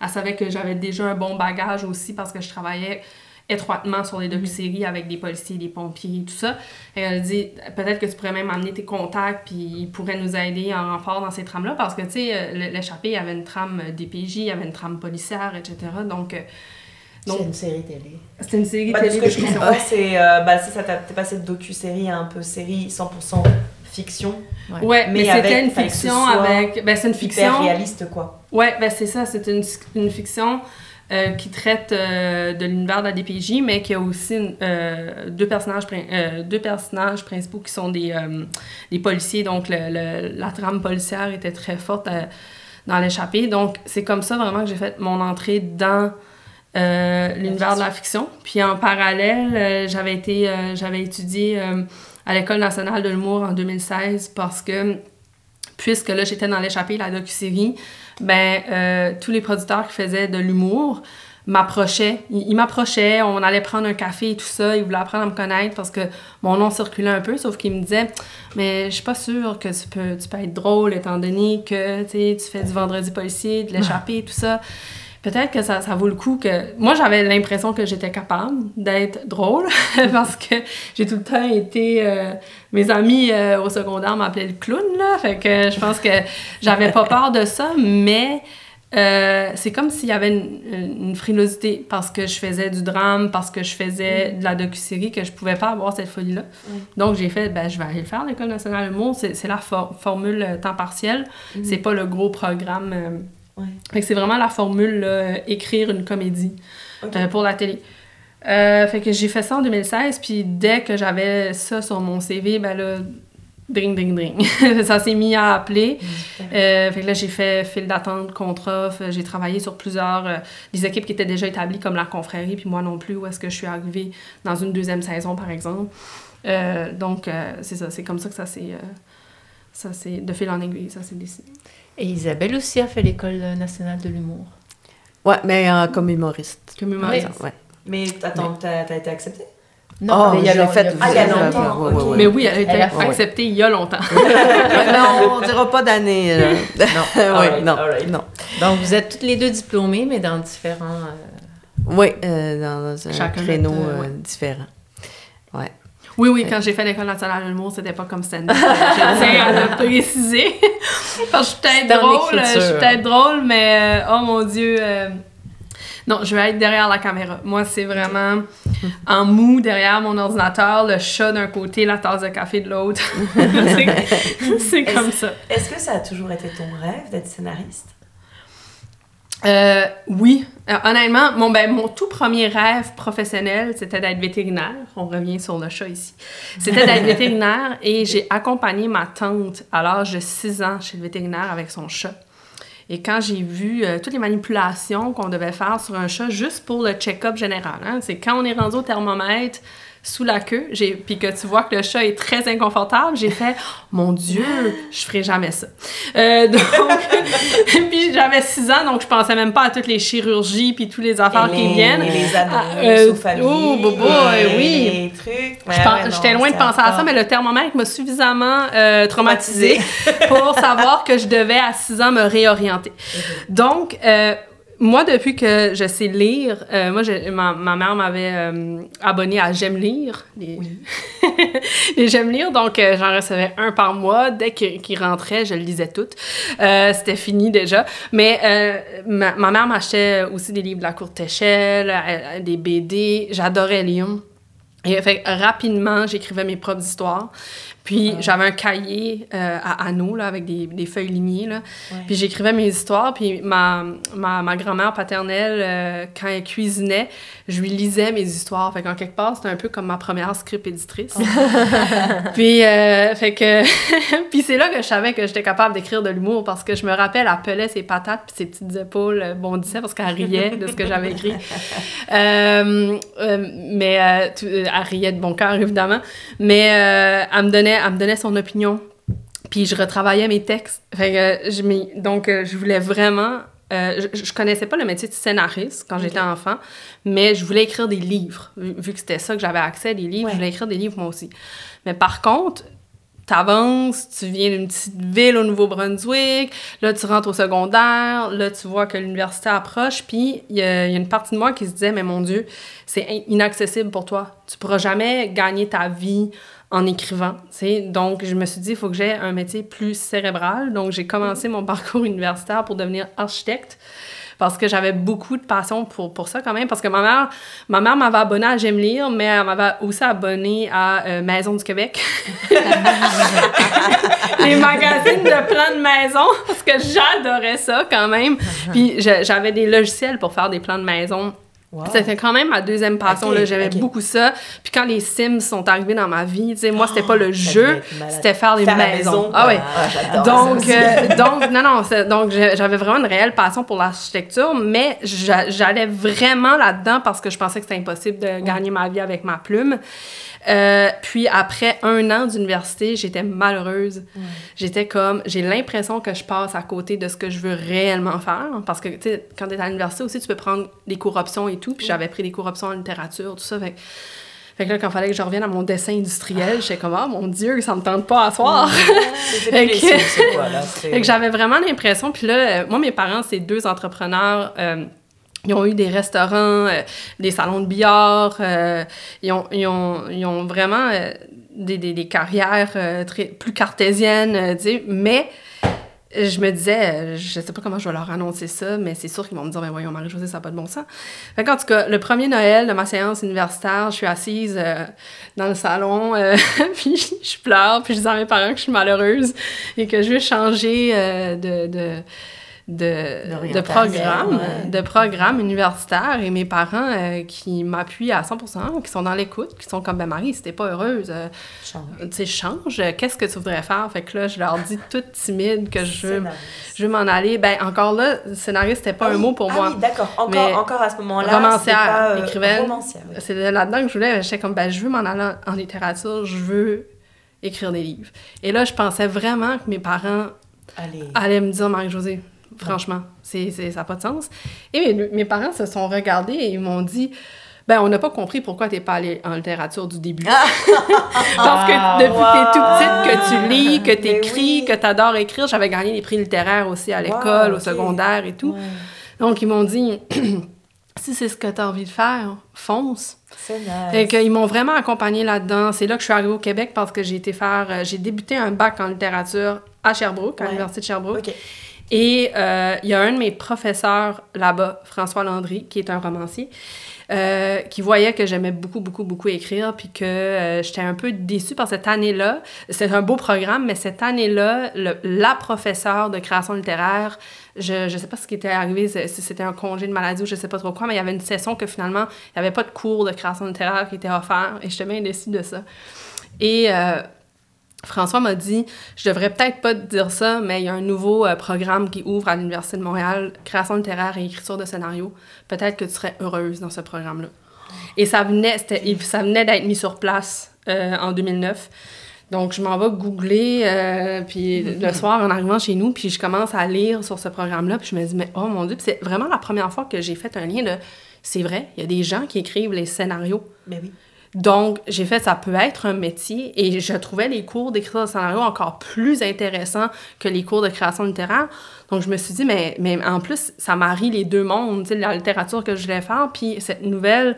elle savait que j'avais déjà un bon bagage aussi parce que je travaillais étroitement sur les docu-séries avec des policiers, des pompiers et tout ça. Et elle a dit peut-être que tu pourrais même amener tes contacts puis ils pourraient nous aider en renfort dans ces trames-là parce que tu sais, euh, l'échappée, il y avait une trame DPJ, il y avait une trame policière, etc. Donc, euh, donc C'est une série télé. c'était une série Bah, télé ce que je comprends, c'est euh, bah, c'est ça, t'as- t'es passé de docu-série à un peu série 100% fiction, Ouais, mais, c'était une fiction avec. Ben, c'est une hyper fiction. réaliste quoi. Ouais, ben c'est ça, c'est une, une fiction euh, qui traite euh, de l'univers de la DPJ, mais qui a aussi euh, deux, personnages, deux personnages principaux qui sont des, des policiers. Donc, le, la trame policière était très forte dans l'échappée. Donc, c'est comme ça vraiment que j'ai fait mon entrée dans l'univers de la fiction. Puis en parallèle, j'avais été, j'avais étudié à l'École nationale de l'humour en 2016 parce que puisque là j'étais dans l'échappée, la docu-série, ben euh, tous les producteurs qui faisaient de l'humour m'approchaient. Ils, ils m'approchaient, on allait prendre un café et tout ça, ils voulaient apprendre à me connaître parce que mon nom circulait un peu, sauf qu'ils me disaient mais je suis pas sûre que tu peux, tu peux être drôle étant donné que tu fais du vendredi policier, de l'échappée, tout ça. Peut-être que ça, ça vaut le coup que... Moi, j'avais l'impression que j'étais capable d'être drôle parce que j'ai tout le temps été... euh, Mes amis euh, au secondaire m'appelaient le clown, là. Fait que je pense que j'avais pas peur de ça, mais euh, c'est comme s'il y avait une, une frilosité parce que je faisais du drame, parce que je faisais de la docu-série, que je pouvais pas avoir cette folie-là. Donc, j'ai fait, ben, je vais aller le faire, l'École nationale de l'humour. C'est la for- formule temps partiel. C'est pas le gros programme... Ouais. Fait que c'est vraiment la formule, là, écrire une comédie euh, pour la télé. Euh, fait que j'ai fait ça en 2016, puis dès que j'avais ça sur mon CV, ben là, dring, dring, dring. ça s'est mis à appeler. Euh, fait que là, j'ai fait file d'attente, contre-offre. J'ai travaillé sur plusieurs... euh, des équipes qui étaient déjà établies, comme la confrérie, puis moi non plus, où est-ce que je suis arrivée dans une deuxième saison, par exemple. Donc, c'est ça. C'est comme ça que ça s'est... ça s'est... De fil en aiguille, ça s'est décidé. Et Isabelle aussi a fait l'École nationale de l'humour. Ouais, mais euh, comme humoriste. Comme Oui. humoriste. Ouais. Mais attends, été acceptée? Oh, mais il fait. il y a- Ah, il y a longtemps, ouais, ouais, ok. ouais. Mais oui, elle a été Elle a fait- acceptée il y a longtemps. Mais on, on dira pas d'année. là. oui, Alright, non, non. Donc, vous êtes toutes les deux diplômées, mais dans différents... euh, Oui, euh, dans un Chacun créneau euh, euh, ouais. Oui, oui, quand j'ai fait l'École nationale de l'humour, c'était pas comme stand-up. Je tiens à le préciser. Parce que je suis peut-être drôle, l'écriture. je suis peut-être drôle, mais euh, oh mon Dieu. euh, Non, je vais être derrière la caméra. Moi, c'est vraiment en mou derrière mon ordinateur, le chat d'un côté, la tasse de café de l'autre. C'est- c'est comme ça. Est-ce que ça a toujours été ton rêve d'être scénariste? Euh, oui, Euh, honnêtement, mon, ben, mon tout premier rêve professionnel, c'était d'être vétérinaire. On revient sur le chat ici. C'était d'être vétérinaire et j'ai accompagné ma tante à l'âge de 6 ans chez le vétérinaire avec son chat. Et quand j'ai vu euh, toutes les manipulations qu'on devait faire sur un chat juste pour le check-up général, hein, c'est quand on est rendu au thermomètre sous la queue, j'ai puis que tu vois que le chat est très inconfortable, j'ai fait mon Dieu, je ferai jamais ça. Euh, donc, puis j'avais 6 ans, donc je pensais même pas à toutes les chirurgies puis tous les affaires qui viennent. et les Ah, euh, oh, bobo, et euh, oui. Les trucs. J'étais loin de penser à ça, mais le thermomètre m'a suffisamment euh, traumatisée pour savoir que je devais à 6 ans me réorienter. Donc, euh, moi, depuis que je sais lire, euh, moi, je- ma, ma mère m'avait euh, abonnée à J'aime lire, les, les J'aime lire, donc euh, j'en recevais un par mois. Dès qu'il rentrait, je le lisais tout. Euh, C'était fini déjà. Mais ma, ma mère m'achetait aussi des livres de la courte échelle, des BD. J'adorais Lyon. Et fait, rapidement, j'écrivais mes propres histoires. Puis j'avais un cahier euh, à anneaux là, avec des, des feuilles lignées. Là. Puis j'écrivais mes histoires. Puis ma, ma, ma grand-mère paternelle, euh, quand elle cuisinait, je lui lisais mes histoires. Fait qu'en quelque part, c'était un peu comme ma première script éditrice. puis euh, fait que puis c'est là que je savais que j'étais capable d'écrire de l'humour parce que je me rappelle, elle pelait ses patates puis ses petites épaules bondissaient parce qu'elle riait de ce que j'avais écrit. Mais elle riait de bon cœur, évidemment. Mais elle, me donnait, elle me donnait son opinion. Puis je retravaillais mes textes. Fait que, euh, je donc, euh, je voulais vraiment... euh, je, je connaissais pas le métier de scénariste quand j'étais enfant, mais je voulais écrire des livres. Vu, vu que c'était ça que j'avais accès à des livres, Ouais. je voulais écrire des livres moi aussi. Mais par contre, t'avances, tu viens d'une petite ville au Nouveau-Brunswick, là, tu rentres au secondaire, là, tu vois que l'université approche, puis il y, y a une partie de moi qui se disait, mais mon Dieu, c'est in- inaccessible pour toi. Tu pourras jamais gagner ta vie en écrivant, tu sais. Donc, je me suis dit, il faut que j'ai un métier plus cérébral. Donc, j'ai commencé mon parcours universitaire pour devenir architecte parce que j'avais beaucoup de passion pour, pour ça quand même. Parce que ma mère, ma mère m'avait abonné à J'aime lire, mais elle m'avait aussi abonné à euh, Maison du Québec. Les magazines de plans de maison, parce que j'adorais ça quand même. Puis j'avais des logiciels pour faire des plans de maison. Wow. C'était quand même ma deuxième passion. Ok, là. J'aimais ok. beaucoup ça. Puis quand les Sims sont arrivés dans ma vie, tu sais, moi, c'était pas le Ça jeu, c'était faire la maisons. maison, ah ouais. Ah, Donc, euh, donc, non, non, donc j'avais vraiment une réelle passion pour l'architecture, mais j'a- j'allais vraiment là-dedans parce que je pensais que c'était impossible de gagner ma vie avec ma plume. Euh, puis après un an d'université, j'étais malheureuse. J'étais comme, j'ai l'impression que je passe à côté de ce que je veux réellement faire. Parce que, tu sais, quand tu es à l'université aussi, tu peux prendre des cours options et tout. Puis j'avais pris des cours options en littérature, tout ça. Fait, que- fait que là, quand il fallait que je revienne à mon dessin industriel, j'étais comme, oh mon Dieu, ça me tente pas à soir. Fait que-? C'est- Fait que j'avais vraiment l'impression, puis là, euh, moi, mes parents, c'est deux entrepreneurs. euh, ils ont eu des restaurants, euh, des salons de billard. euh, ils, ont, ils, ont, ils ont vraiment euh, des, des, carrières plus cartésiennes. Mais je me disais, je sais pas comment je vais leur annoncer ça, mais c'est sûr qu'ils vont me dire, ben voyons, Marie-Josée, ça n'a pas de bon sens. Fait qu'en tout cas, le premier Noël de ma séance universitaire, je suis assise dans le salon, puis je pleure, puis je dis à mes parents que je suis malheureuse et que je veux changer de, de, de, de ouais. de programmes universitaires et mes parents euh, qui m'appuient à 100%, qui sont dans l'écoute, qui sont comme, ben Marie, si t'es pas heureuse, euh, Change. tu sais, change, qu'est-ce que tu voudrais faire? Fait que là, je leur dis toute timide que je veux, je veux m'en aller. Ben, encore là, scénariste, c'était pas Ah un oui, mot pour ah moi. oui, d'accord. Encore, Mais encore à ce moment-là. romancière, pas, euh, écrivaine. Romancière, oui. C'est là-dedans que je voulais. J'étais comme, ben, je veux m'en aller en, en littérature, je veux écrire des livres. Et là, je pensais vraiment que mes parents Allez. allaient me dire, Marie-Josée, franchement, c'est, ça n'a pas de sens. Et mes, mes parents se sont regardés et ils m'ont dit, ben, on n'a pas compris pourquoi tu n'es pas allée en littérature du début. Parce que depuis que tu es tout petite, que tu lis, que tu Mais écris, oui. que tu adores écrire, j'avais gagné des prix littéraires aussi à l'école, Wow, au secondaire et tout. Ouais. Donc, ils m'ont dit, si c'est ce que tu as envie de faire, fonce. C'est nice. Fait qu'ils m'ont vraiment accompagnée là-dedans. C'est là que je suis arrivée au Québec parce que j'ai été faire... euh, j'ai débuté un bac en littérature à Sherbrooke, à Ouais. l'Université de Sherbrooke. Ok. Et euh, il y a un de mes professeurs là-bas, François Landry, qui est un romancier, euh, qui voyait que j'aimais beaucoup, beaucoup, beaucoup écrire, puis que euh, j'étais un peu déçue par cette année-là. C'est un beau programme, mais cette année-là, la professeure de création littéraire, je ne sais pas ce qui était arrivé, si c'était un congé de maladie ou je sais pas trop quoi, mais il y avait une session que finalement, il n'y avait pas de cours de création littéraire qui était offert, et j'étais bien déçue de ça. Et... François m'a dit, je devrais peut-être pas te dire ça, mais il y a un nouveau euh, programme qui ouvre à l'Université de Montréal, création littéraire et écriture de scénario. Peut-être que tu serais heureuse dans ce programme-là. Et ça venait, ça venait d'être mis sur place euh, en 2009. Donc, je m'en vais googler, euh, puis le soir, en arrivant chez nous, puis je commence à lire sur ce programme-là, puis je me dis, mais oh mon Dieu, c'est vraiment la première fois que j'ai fait un lien de, c'est vrai, il y a des gens qui écrivent les scénarios. Mais oui. Donc, j'ai fait, ça peut être un métier et je trouvais les cours d'écriture de scénario encore plus intéressants que les cours de création littéraire. Donc, je me suis dit, mais, mais en plus, ça marie les deux mondes, la littérature que je voulais faire, puis cette nouvelle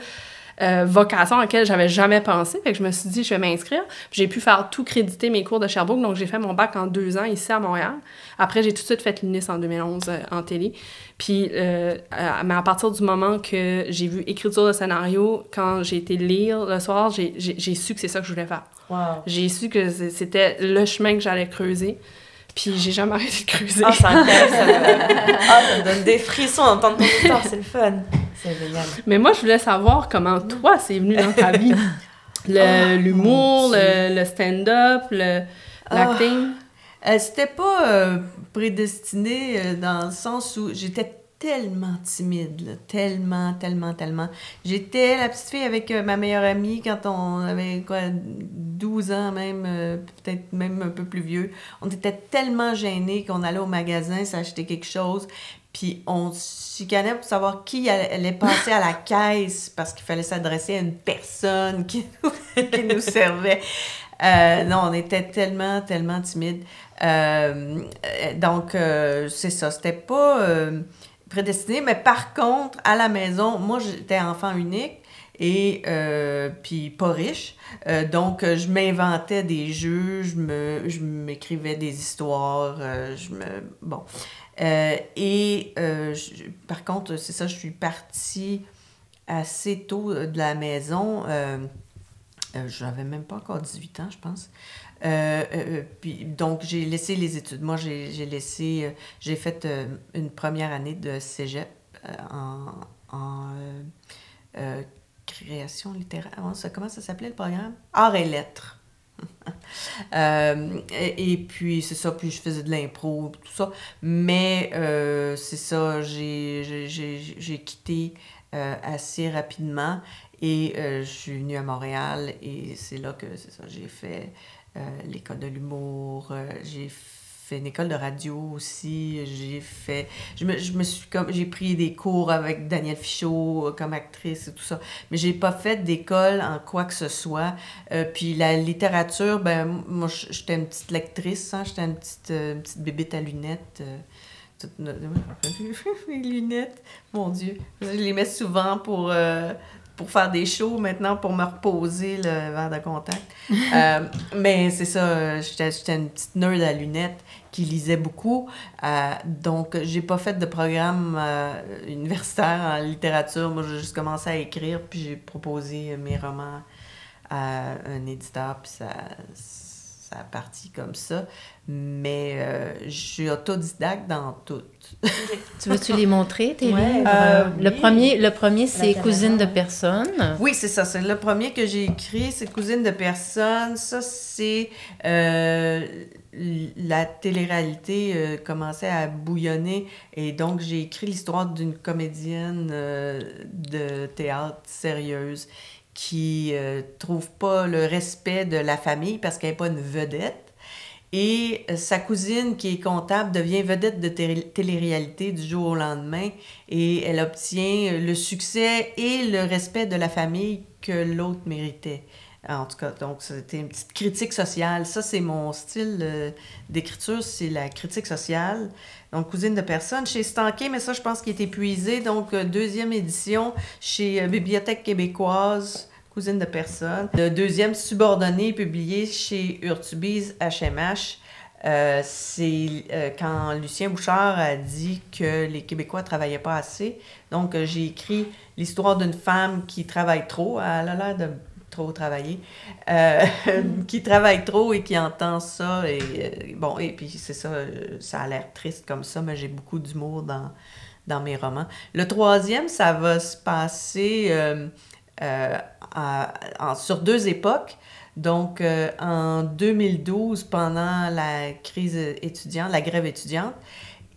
euh, vocation à laquelle j'avais jamais pensé. Fait que je me suis dit, je vais m'inscrire. J'ai pu faire tout créditer mes cours de Sherbrooke, donc j'ai fait mon bac en deux ans ici à Montréal. Après, j'ai tout de suite fait l'UNIS en 2011 euh, en télé. Puis, euh, à- mais à partir du moment que j'ai vu écriture de scénario, quand j'ai été lire le soir, j'ai- su que c'est ça que je voulais faire. Wow. J'ai su que c'était le chemin que j'allais creuser. Puis j'ai jamais arrêté de creuser. Ah, incroyable. Ça me... ça me donne des frissons d'entendre ton histoire. C'est le fun. C'est génial. Mais moi, je voulais savoir comment toi, c'est venu dans ta vie. Le- Ah, L'humour, mon Dieu. le, le stand-up, le- l'acting. Euh, C'était pas euh, prédestiné euh, dans le sens où j'étais tellement timide, là, tellement, tellement, tellement. J'étais la petite fille avec euh, ma meilleure amie quand on avait quoi, 12 ans même, euh, peut-être même un peu plus vieux. On était tellement gênés qu'on allait au magasin s'acheter quelque chose, puis on chicanait pour savoir qui allait passer à la caisse parce qu'il fallait s'adresser à une personne qui nous, qui nous servait. Euh, non, on était tellement, tellement euh, donc, c'est ça. C'était pas euh, prédestiné. Mais par contre, à la maison, moi, j'étais enfant unique et euh, puis pas riche. Euh, donc, euh, je m'inventais des jeux, je me, je m'écrivais des histoires, je me... Bon. Et par contre, c'est ça, je suis partie assez tôt de la maison. J'avais même pas encore 18 ans, je pense. Euh, euh, puis, donc, j'ai laissé les études. Moi, j'ai laissé... euh, j'ai fait une première année de cégep en... en création littéraire. Comment ça s'appelait le programme? Arts et lettres. Et, puis, c'est ça, puis je faisais de l'impro, tout ça. Mais c'est ça, j'ai- quitté assez rapidement et je suis venue à Montréal et c'est là que, j'ai fait l'école de l'humour, euh, j'ai fait une école de radio aussi, j'ai fait, je me, je me suis comme, j'ai pris des cours avec Danielle Fichot euh, comme actrice et tout ça, mais j'ai pas fait d'école en quoi que ce soit. Euh, puis la littérature, ben moi j'étais une petite lectrice, hein, j'étais une petite, euh, petite bébête à lunettes. euh, toute no- mes lunettes, mon Dieu. Je les mets souvent pour, euh, pour faire des shows maintenant, pour me reposer le verre de contact. Euh, mais c'est ça, j'étais j'étais une petite nerd à lunettes qui lisait beaucoup. Euh, donc, j'ai pas fait de programme euh, universitaire en littérature. Moi, j'ai juste commencé à écrire, puis j'ai proposé mes romans à un éditeur, puis ça, ça a parti comme ça. Mais euh, je suis autodidacte dans tout. tu veux-tu les montrer, tes Ouais, livres? euh, le, oui. premier, le premier, c'est Cousine de personne. Oui, c'est ça. C'est le premier que j'ai écrit. C'est Cousine de personne. Ça, c'est euh, la télé-réalité euh, commençait à bouillonner. Et donc, j'ai écrit l'histoire d'une comédienne euh, de théâtre sérieuse qui euh, trouve pas le respect de la famille parce qu'elle n'est pas une vedette. Et euh, sa cousine, qui est comptable, devient vedette de té- télé-réalité du jour au lendemain et elle obtient le succès et le respect de la famille que l'autre méritait. En tout cas, donc c'était une petite critique sociale. Ça, c'est mon style euh, d'écriture, c'est la critique sociale. Donc, Cousine de personne chez Stanquet, mais ça, je pense qu'il est épuisé. Donc, euh, deuxième édition chez euh, Bibliothèque québécoise, Cousine de personne. Deuxième subordonné publié chez Urtubise HMH. Euh, c'est quand Lucien Bouchard a dit que les Québécois ne travaillaient pas assez. Donc, j'ai écrit l'histoire d'une femme qui travaille trop. Elle a l'air de trop travailler. Euh, qui travaille trop et qui entend ça. Et, euh, bon, et puis c'est ça, euh, ça a l'air triste comme ça, mais j'ai beaucoup d'humour dans, dans mes romans. Le troisième, ça va se passer sur deux époques. Donc, en 2012, pendant la crise étudiante, la grève étudiante,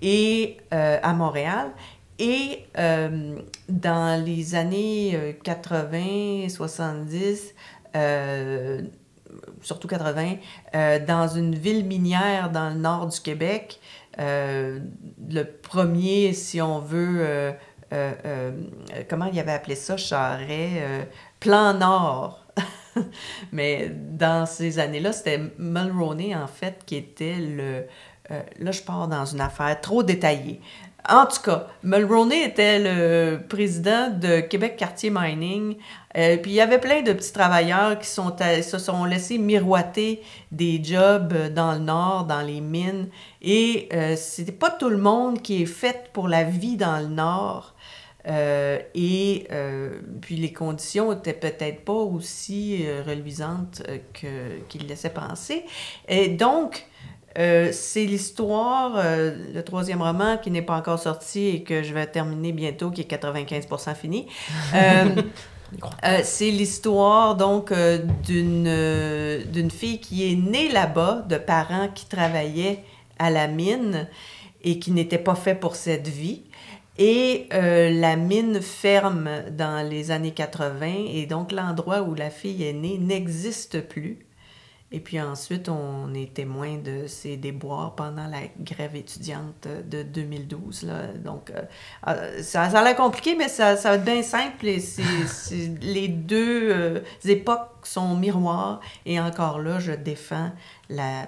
et à Montréal. Et euh, dans les années euh, 80, 70, euh, surtout 80, euh, dans une ville minière dans le nord du Québec, euh, le premier, si on veut, euh, euh, euh, comment il avait appelé ça, Charret, euh, plan nord. Mais dans ces années-là, c'était Mulroney, en fait, qui était le... euh, là, je pars dans une affaire trop détaillée. En tout cas, Mulroney était le président de Québec Quartier Mining. Euh, puis il y avait plein de petits travailleurs qui sont, se sont laissés miroiter des jobs dans le nord, dans les mines. Et euh, c'était pas tout le monde qui est fait pour la vie dans le nord. Euh, et euh, puis les conditions étaient peut-être pas aussi euh, reluisantes euh, que, qu'il laissait penser. Et donc, euh, c'est l'histoire, euh, le troisième roman qui n'est pas encore sorti et que je vais terminer bientôt, qui est 95% fini. Euh, c'est l'histoire donc d'une d'une fille qui est née là-bas, de parents qui travaillaient à la mine et qui n'étaient pas faits pour cette vie. Et euh, la mine ferme dans les années 80 et donc l'endroit où la fille est née n'existe plus. Et puis ensuite, on est témoin de ces déboires pendant la grève étudiante de 2012. Là. Donc, euh, euh, ça, ça a l'air compliqué, mais ça, ça va être bien simple. Et c'est- les deux euh, époques sont miroirs. Et encore là, je défends la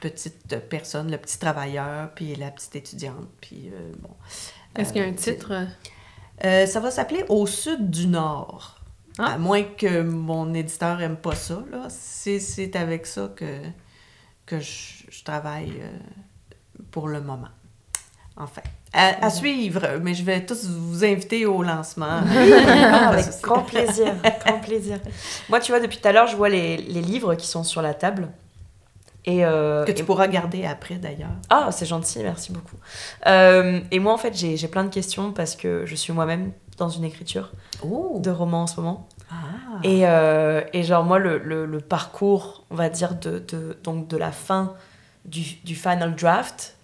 petite personne, le petit travailleur, puis la petite étudiante. Puis, euh, bon. Est-ce qu'il y a un titre? ça va s'appeler Au sud du Nord. Ah. À moins que mon éditeur aime pas ça, là. C'est, avec ça que, que je, je travaille euh, pour le moment. Enfin, à, à suivre, mais je vais tous vous inviter au lancement. Avec grand plaisir, grand plaisir. Moi, tu vois, depuis tout à l'heure, je vois les, les livres qui sont sur la table. Et, euh, que et- tu pourras garder après, d'ailleurs. Ah, c'est gentil, merci beaucoup. Euh, et moi, en fait, j'ai plein de questions parce que je suis moi-même dans une écriture Oh! de romans en ce moment. Ah! Et, euh, et genre, moi, le, le- le parcours, on va dire, de, de, donc de la fin du, du final draft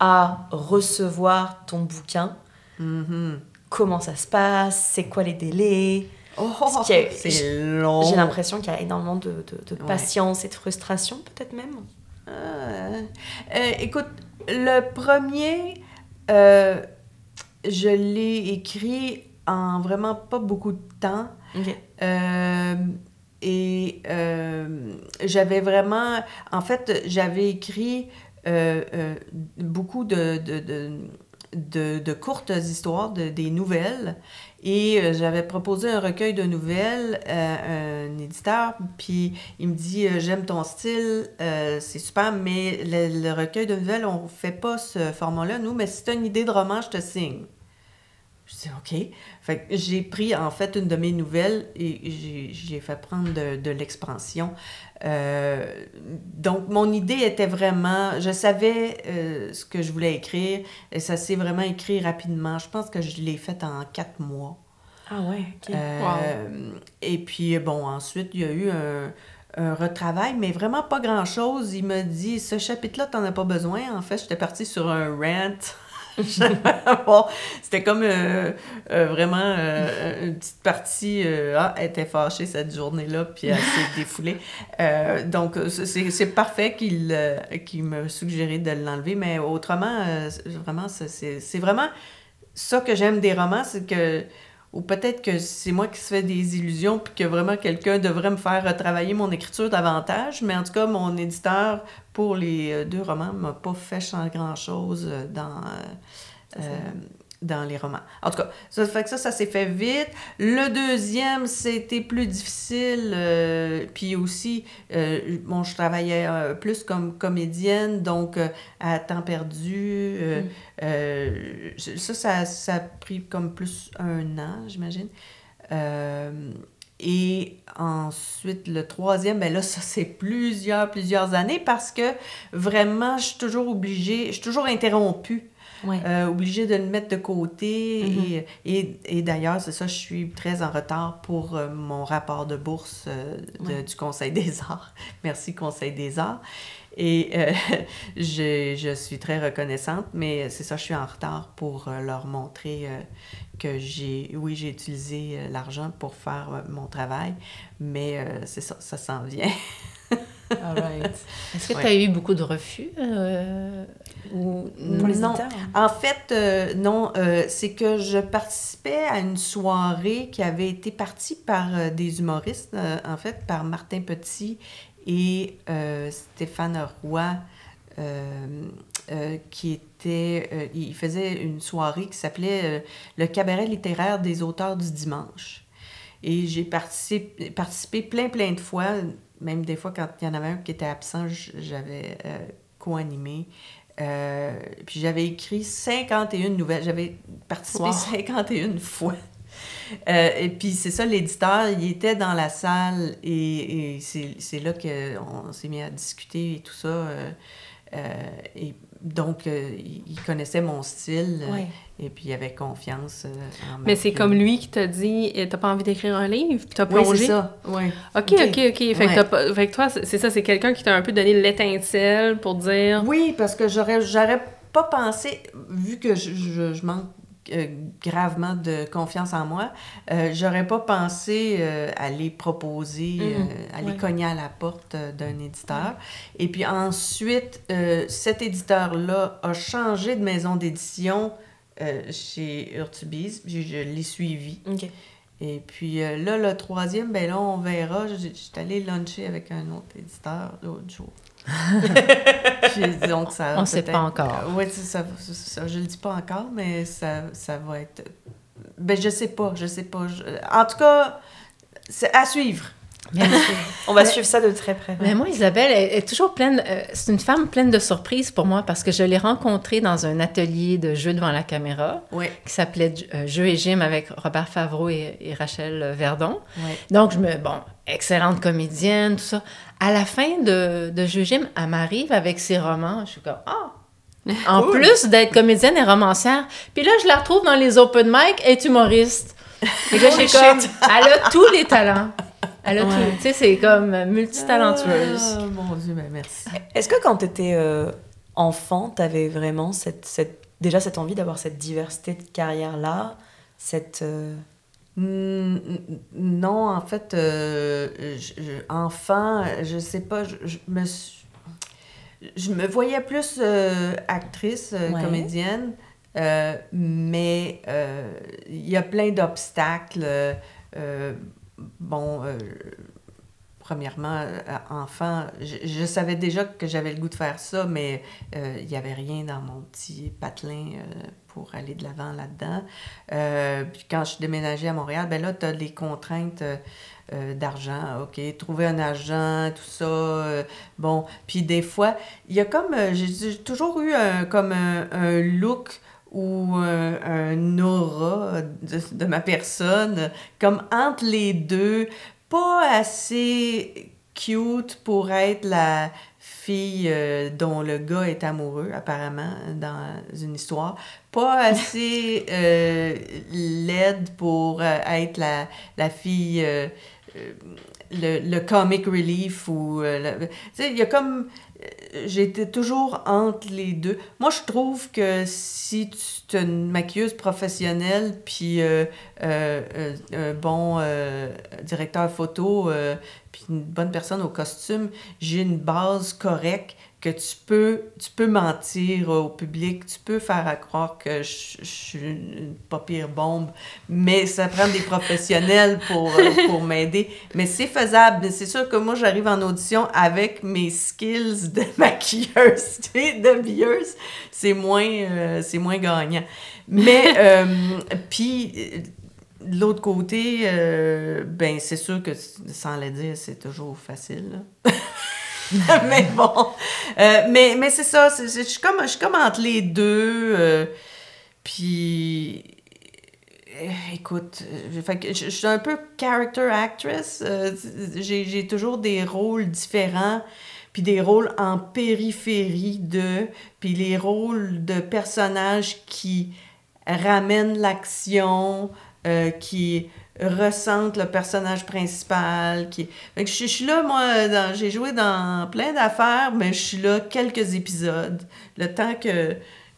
à recevoir ton bouquin, Mhm. comment ça se passe, c'est quoi les délais. Oh, c'est long. J'ai l'impression qu'il y a énormément de, de- de Ouais. patience et de frustration, peut-être même. Ah, euh, écoute, le premier, euh, je l'ai écrit en vraiment pas beaucoup de temps. Euh, et euh, j'avais vraiment... En fait, j'avais écrit euh, euh, beaucoup de, de, de, de- de courtes histoires, de, des nouvelles. Et euh, j'avais proposé un recueil de nouvelles à un éditeur, puis il me dit euh, J'aime ton style, euh, c'est super, mais le, recueil de nouvelles, on fait pas ce format-là, nous, mais si tu as une idée de roman, je te signe. Je dis OK. Fait j'ai pris en fait une de mes nouvelles et j'ai- fait prendre de l'expansion. Euh, donc mon idée était vraiment, je savais euh, ce que je voulais écrire et ça s'est vraiment écrit rapidement. Je pense que je l'ai fait en quatre mois. Ah ouais, ok. Euh, Et puis, bon, ensuite, il y a eu un, un retravail, mais vraiment pas grand-chose. Il m'a dit, ce chapitre-là, t'en as pas besoin. En fait, j'étais partie sur un rant. bon, c'était comme euh, euh, vraiment euh, une petite partie. ah, elle était fâchée cette journée-là, puis elle s'est défoulée. Donc, c'est- parfait qu'il qu'il me suggérait de l'enlever, mais autrement, vraiment, c'est vraiment ça que j'aime des romans, c'est que ou peut-être que c'est moi qui se fais des illusions, puis que vraiment quelqu'un devrait me faire retravailler mon écriture davantage. Mais en tout cas, mon éditeur, pour les euh, deux romans, m'a pas fait changer grand-chose euh, dans, euh, dans les romans. En tout cas, ça fait que ça, ça s'est fait vite. Le deuxième, c'était plus difficile. euh, puis aussi, euh, bon, je travaillais euh, plus comme comédienne, donc à temps perdu. Mm. ça, ça, ça a pris comme plus un an, j'imagine. Et ensuite, le troisième, ben là, ça, c'est plusieurs, plusieurs années parce que vraiment, je suis toujours obligée, je suis toujours interrompue. Ouais. Euh, obligée de le mettre de côté. Mhm. Et, et, et d'ailleurs, c'est ça, je suis très en retard pour euh, mon rapport de bourse euh, de- Ouais. du Conseil des arts. Merci, Conseil des arts. Et euh, je, je suis très reconnaissante, mais c'est ça, je suis en retard pour leur montrer que j'ai, oui, j'ai utilisé l'argent pour faire mon travail, mais c'est ça, ça s'en vient. All right. Est-ce que Ouais. tu as eu beaucoup de refus? euh, ou... Pour les Non? éditeurs. En fait, euh, non, euh, c'est que je participais à une soirée qui avait été partie par euh, des humoristes, euh, en fait, par Martin Petit et euh, Stéphane Roy, euh, euh, qui était... euh, il faisait une soirée qui s'appelait euh, Le cabaret littéraire des auteurs du dimanche. Et j'ai participé, participé plein, plein de fois, même des fois quand il y en avait un qui était absent, j'avais euh, co-animé. Euh, puis j'avais écrit 51 nouvelles. J'avais participé Wow. 51 fois. Euh, et puis c'est ça, l'éditeur, il était dans la salle et, et c'est c'est là qu'on s'est mis à discuter et tout ça. euh, et donc, euh, il connaissait mon style euh, Ouais. et puis il avait confiance euh, en ma Mais c'est comme lui qui t'a dit T'as pas envie d'écrire un livre? T'as Oui, plongé? c'est ça. Oui. Ok, Ok. ok, ok. Fait, Ouais. que t'as pas- fait que toi, c'est c'est ça, c'est quelqu'un qui t'a un peu donné l'étincelle pour dire Oui, parce que j'aurais, j'aurais pas pensé, vu que je, je- je manque euh, gravement de confiance en moi, euh, j'aurais pas pensé euh, à les proposer, Mhm. euh, à les Ouais. cogner à la porte euh, d'un éditeur. Et puis ensuite, cet éditeur-là a changé de maison d'édition chez Urtubise, puis je l'ai suivi. Et puis là, le troisième, ben là, on verra. Je je suis allée luncher avec un autre éditeur l'autre jour. Puis, donc, ça On ne sait pas encore. Oui, ça, je le dis pas encore, mais ça, ça va être... Ben, je sais pas, je sais pas. Je- En tout cas, c'est à suivre. On va suivre ça de très près. Mais moi, Isabelle, elle est toujours pleine. euh, c'est une femme pleine de surprises pour moi parce que je l'ai rencontrée dans un atelier de jeu devant la caméra Oui, qui s'appelait euh, Jeux et Gym avec Robert Favreau et, et Rachel Verdon. oui. Donc, je me. Bon, excellente comédienne, tout ça. À la fin de, de Jeux et Gym, elle m'arrive avec ses romans. Je suis comme Ah! En Cool. plus d'être comédienne et romancière. Puis là, je la retrouve dans les open mic, elle est humoriste. Et là, j'ai comme. Elle a tous les talents. Elle a Ouais. tous. Tu sais, c'est comme multitalentueuse. Ah, mon Dieu, ben merci. Est-ce que quand tu étais enfant, tu avais vraiment cette, cette, déjà cette envie d'avoir cette diversité de carrière-là cette, euh, Non, en fait, euh, je- je- enfant, je sais pas, je, je me suis- je me voyais plus euh, actrice, euh, Ouais. comédienne, euh, mais euh, il y a plein d'obstacles. euh, euh, bon, euh, premièrement, euh, enfant, je, savais déjà que j'avais le goût de faire ça, mais euh, il n'y avait rien dans mon petit patelin pour aller de l'avant là-dedans. Puis quand je suis déménagée à Montréal, ben là, tu as les contraintes d'argent, OK, trouver un agent, tout ça. bon, puis des fois, il y a comme, j'ai toujours eu un, comme un look ou un, un aura de, de ma personne, comme entre les deux, pas assez cute pour être la fille euh, dont le gars est amoureux, apparemment, dans une histoire. Pas assez euh, laide pour euh, être la, la fille, euh, euh, le, le comic relief ou... euh, le- tu sais, il y a comme... J'étais toujours entre les deux. Moi, je trouve que si tu es une maquilleuse professionnelle, puis euh, euh, euh, un bon directeur photo, puis une bonne personne au costume, j'ai une base correcte que tu peux, tu peux mentir au public, tu peux faire à croire que je, je suis une pas pire bombe, mais ça prend des professionnels pour, euh, pour m'aider. Mais c'est faisable. C'est sûr que moi, j'arrive en audition avec mes skills de maquilleuse, tu sais, d'habilleuse. C'est moins, euh, c'est moins gagnant. Mais, euh, puis, de l'autre côté, euh, ben, c'est sûr que sans le dire, c'est toujours facile. mais bon. Euh, mais mais c'est ça. Je suis comme, entre les deux. euh, puis. euh, Écoute, euh, je, suis un peu character actress. euh, j'ai toujours des rôles différents, puis des rôles en périphérie de, puis les rôles de personnages qui ramènent l'action, qui ressentent le personnage principal. Qui... Fait que je, je suis là, moi, dans- j'ai joué dans plein d'affaires, mais je suis là quelques épisodes. Le temps que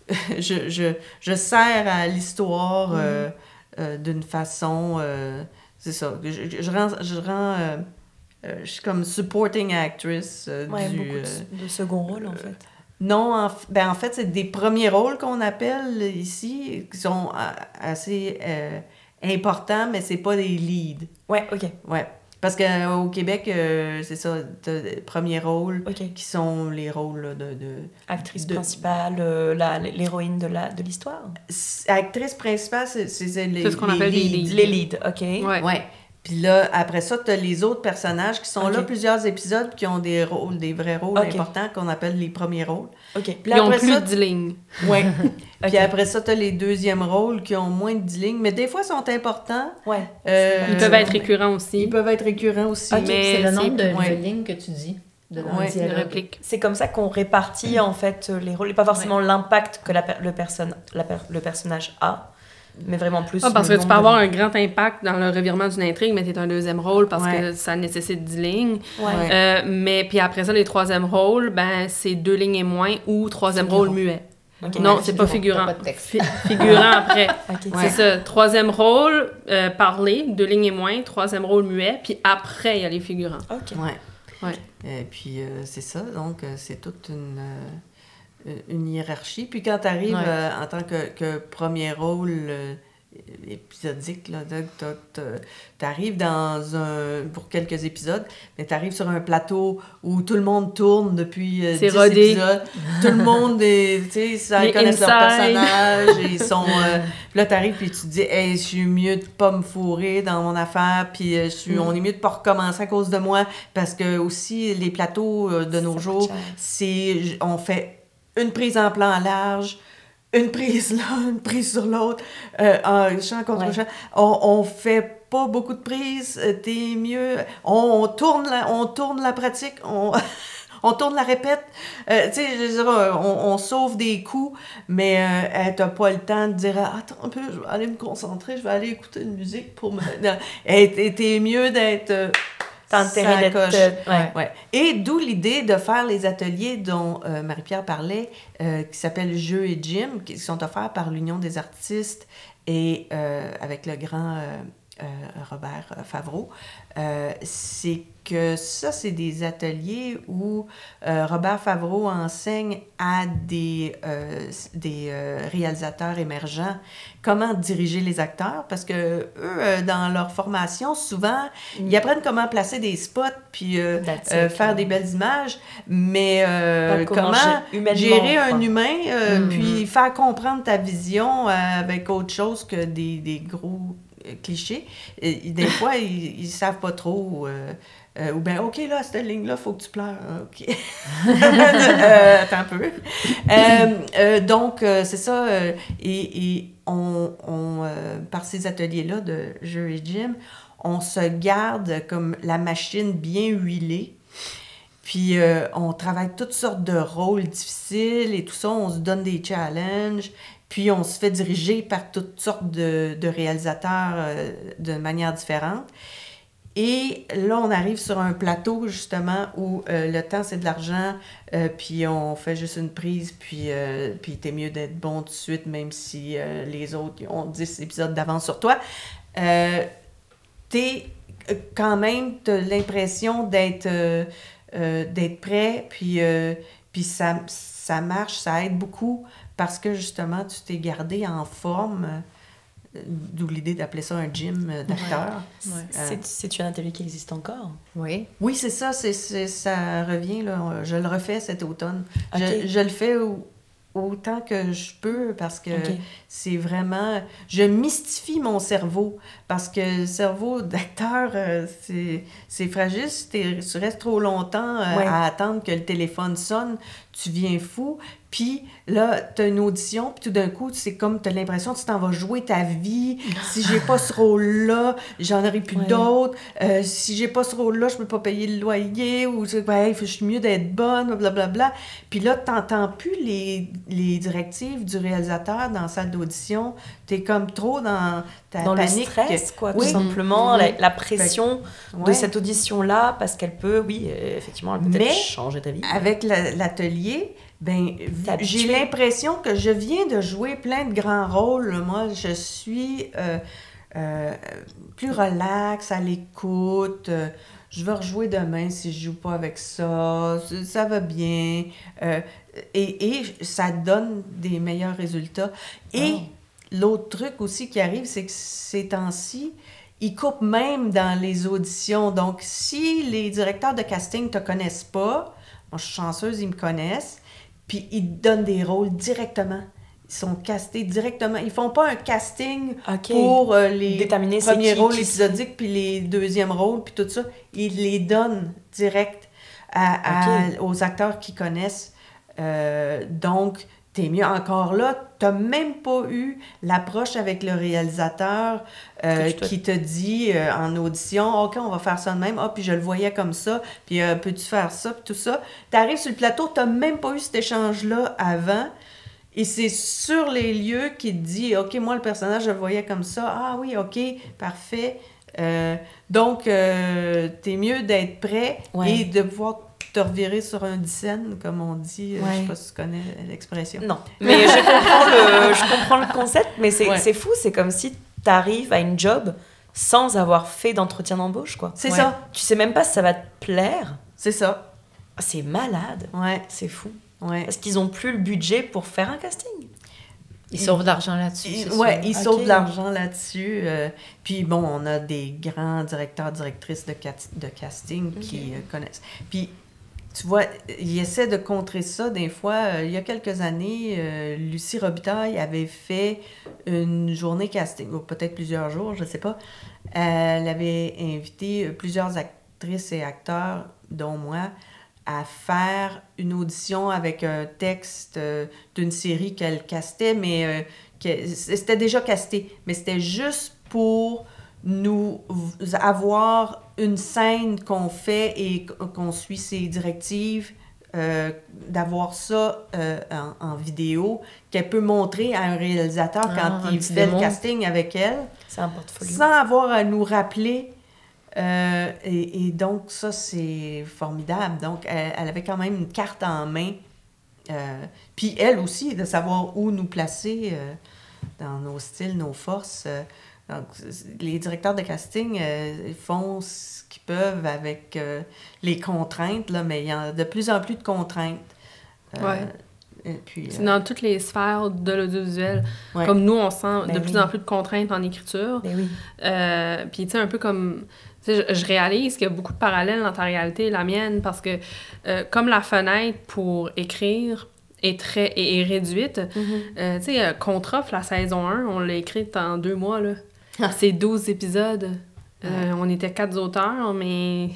je, je, je sers à l'histoire euh, euh, d'une façon... euh, c'est ça. Je, je, rends... Je, rends je suis comme supporting actress Ouais, du... beaucoup de, de second rôle en fait. non, en, ben en fait, c'est des premiers rôles qu'on appelle ici, qui sont assez euh, importants, mais c'est pas des leads. Ouais, ok, Ouais. Parce qu'au Québec, euh, c'est ça, t'as premiers rôles qui sont les rôles là, de, de... Actrice De- principale, euh, la- l'héroïne de la de l'histoire? S- Actrice principale, c'est les, C'est ce qu'on les appelle leads. leads. Les leads, ok. Ouais. Ouais. Puis là, après ça, tu as les autres personnages qui sont là plusieurs épisodes, qui ont des rôles, des vrais rôles importants qu'on appelle les premiers rôles. Ok. Puis Ils ont après plus ça, de 10 lignes. Ouais. Puis après ça, tu as les deuxièmes rôles qui ont moins de 10 lignes, mais des fois sont importants. Ouais. Euh, Ils peuvent être récurrents aussi. Ils peuvent être récurrents aussi. Mais C'est le nombre de, ouais. de lignes que tu dis. De, Ouais. C'est comme ça qu'on répartit en fait les rôles et pas forcément l'impact que la, per- le, personne, la per- le personnage a, mais vraiment plus. Ah, parce que tu peux avoir de- un grand impact dans le revirement d'une intrigue, mais t'es un deuxième rôle parce Ouais. que ça nécessite 10 lignes. Ouais. Euh, mais puis après ça, les troisième rôles, ben c'est deux lignes et moins ou troisième Figurant. rôle muet. Ok. non, c'est pas figurant, pas de texte. Fi- figurant après. Ouais. C'est ça. Troisième rôle, euh, parler, deux lignes et moins. Troisième rôle muet. Puis après, il y a les figurants. Ok. Ouais. Ouais. Et puis, euh, c'est ça. Donc, euh, c'est toute une, euh, une hiérarchie. Puis quand tu arrives Ouais. en tant que, que premier rôle euh, épisodique, tu arrives dans un... pour quelques épisodes, mais tu arrives sur un plateau où tout le monde tourne depuis euh, C'est 10 rodé. épisodes. tout le monde, est, tu sais, ils connaissent leur personnage. et ils sont... euh, puis là, t'arrives puis tu te dis, hey, je suis mieux de pas me fourrer dans mon affaire, puis euh, je suis, on est mieux de pas recommencer à cause de moi, parce que aussi, les plateaux euh, de nos Ça jours, c'est, on fait une prise en plan large, une prise là, une prise sur l'autre, euh, en champ contre Ouais. champ. On, on fait pas beaucoup de prises, euh, t'es mieux. On, on tourne la, on tourne la pratique, on, on tourne la répète. Euh, tu sais, je veux dire, euh, on, on sauve des coups, mais euh, t'as pas le temps de dire Attends un peu, je vais aller me concentrer, je vais aller écouter une musique pour me. T'es mieux d'être. T'as intérêt d'être. ouais. Ouais. Et d'où l'idée de faire les ateliers dont euh, Marie-Pierre parlait, euh, qui s'appellent Jeux et Gym, qui sont offerts par l'Union des artistes et euh, avec le grand Robert euh, Favreau. Euh, c'est que ça, c'est des ateliers où euh, Robert Favreau enseigne à des, euh, des euh, réalisateurs émergents comment diriger les acteurs, parce que eux, euh, dans leur formation, souvent, ils apprennent comment placer des spots, puis euh, euh, faire des belles images, mais euh, comment gérer un humain, euh, Mhm. puis faire comprendre ta vision euh, avec autre chose que des, des gros euh, clichés. Et, des fois, ils, ils savent pas trop. euh, Euh, ou bien, OK, là, cette ligne-là, il faut que tu pleures. Ah, OK. Euh, attends un peu. Euh, donc, c'est ça. et, et on, on, par ces ateliers-là de jeu et gym, on se garde comme la machine bien huilée. Puis euh, on travaille toutes sortes de rôles difficiles et tout ça. On se donne des challenges. Puis on se fait diriger par toutes sortes de, de réalisateurs euh, de manière différente. Et là, on arrive sur un plateau, justement, où euh, le temps, c'est de l'argent, euh, puis on fait juste une prise, puis, euh, puis t'es mieux d'être bon tout de suite, même si les autres ont 10 épisodes d'avance sur toi. T'es quand même, l'impression d'être d'être prêt, puis, puis ça, ça marche, ça aide beaucoup, parce que, justement, tu t'es gardé en forme, euh, d'où l'idée d'appeler ça un gym euh, d'acteurs. Ouais. C'est- C'est un atelier qui existe encore? Oui. Oui, c'est ça, c'est, c'est- ça revient, là. Je le refais cet automne. Je, je le fais au- autant que je peux parce que c'est vraiment... Je mystifie mon cerveau parce que le cerveau d'acteur, euh, c'est, fragile. Si tu restes trop longtemps euh, Ouais. à attendre que le téléphone sonne, tu viens fou. Puis là, tu as une audition, puis tout d'un coup, c'est comme tu as l'impression que tu t'en vas jouer ta vie. Si j'ai pas ce rôle-là, j'en aurai plus Ouais. d'autres. Euh, si j'ai pas ce rôle-là, je peux pas payer le loyer. Ou ben, je suis mieux d'être bonne, blablabla. Puis là, tu n'entends plus les, les directives du réalisateur dans la salle d'audition. Tu es comme trop dans ta Dans le panique. stress, quoi, Oui. tout simplement. Mhm. La, la pression Ouais. de cette audition-là, parce qu'elle peut, oui, euh, effectivement, elle peut Mais peut-être changer ta vie. Avec la- l'atelier, ben, j'ai l'impression que je viens de jouer plein de grands rôles. Moi, je suis euh, euh, plus relax, à l'écoute. euh, je vais rejouer demain si je joue pas avec ça. Ça- Ça va bien. Euh, et, et ça donne des meilleurs résultats. Et Oh. l'autre truc aussi qui arrive, c'est que ces temps-ci, ils coupent même dans les auditions. Donc, si les directeurs de casting te connaissent pas, moi, je suis chanceuse, ils me connaissent, puis ils donnent des rôles directement. Ils sont castés directement. Ils font pas un casting pour euh, les Déterminer premiers qui- rôles qui épisodiques puis les deuxièmes rôles puis tout ça. Ils les donnent direct à, à- aux acteurs qui connaissent. Euh, donc, t'es mieux encore là. T'as même pas eu l'approche avec le réalisateur euh, qui te dit euh, en audition, OK, on va faire ça de même. Ah, puis je le voyais comme ça. Puis euh, peux-tu faire ça? Puis tout ça. T'arrives sur le plateau, t'as même pas eu cet échange-là avant. Et c'est sur les lieux qu'il te dit, OK, moi, le personnage, je le voyais comme ça. Ah oui, OK, parfait. Donc, t'es mieux d'être prêt Ouais. et de pouvoir te revirer sur un scène, comme on dit. Euh, Je sais pas si tu connais l'expression. Non, mais je comprends le, je comprends le concept, mais c'est Ouais. fou, c'est comme si tu arrives à une job sans avoir fait d'entretien d'embauche, quoi. C'est Ouais. ça. Tu sais même pas si ça va te plaire. C'est ça. Ah, C'est malade, Ouais, c'est fou. ouais. Parce qu'ils ont plus le budget pour faire un casting. Ils sauvent de l'argent là-dessus. Ouais, ils sauvent de l'argent là-dessus. euh, puis bon, on a des grands directeurs, directrices de, de casting qui euh, connaissent. Puis, tu vois, ils essaient de contrer ça des fois. Euh, il y a quelques années, euh, Lucie Robitaille avait fait une journée casting, ou peut-être plusieurs jours, je ne sais pas. Elle avait invité plusieurs actrices et acteurs, dont moi, à faire une audition avec un texte euh, d'une série qu'elle castait, mais que- c'était déjà casté, mais c'était juste pour nous avoir une scène qu'on fait et qu'on suit ses directives, euh, d'avoir ça euh, en, en vidéo, qu'elle peut montrer à un réalisateur Ah, quand un il fait le casting avec elle sans avoir à nous rappeler. Euh, et, et donc, ça, c'est formidable. Donc, elle, elle avait quand même une carte en main. Puis elle aussi, de savoir où nous placer dans nos styles, nos forces. Donc, les directeurs de casting euh, font ce qu'ils peuvent avec euh, les contraintes, là, mais il y a de plus en plus de contraintes. Euh, Ouais. C'est euh, dans toutes les sphères de l'audiovisuel. Ouais. Comme nous, on sent Ben de plus en plus de contraintes en écriture. Mais oui. Puis, tu sais, un peu comme. tu sais, Je, je réalise qu'il y a beaucoup de parallèles dans ta réalité et la mienne parce que, comme la fenêtre pour écrire est, très, est, est réduite, euh, tu sais, Contre-Off, la saison 1, on l'a écrite en deux mois, là. C'est 12 épisodes. Euh, on était quatre auteurs, mais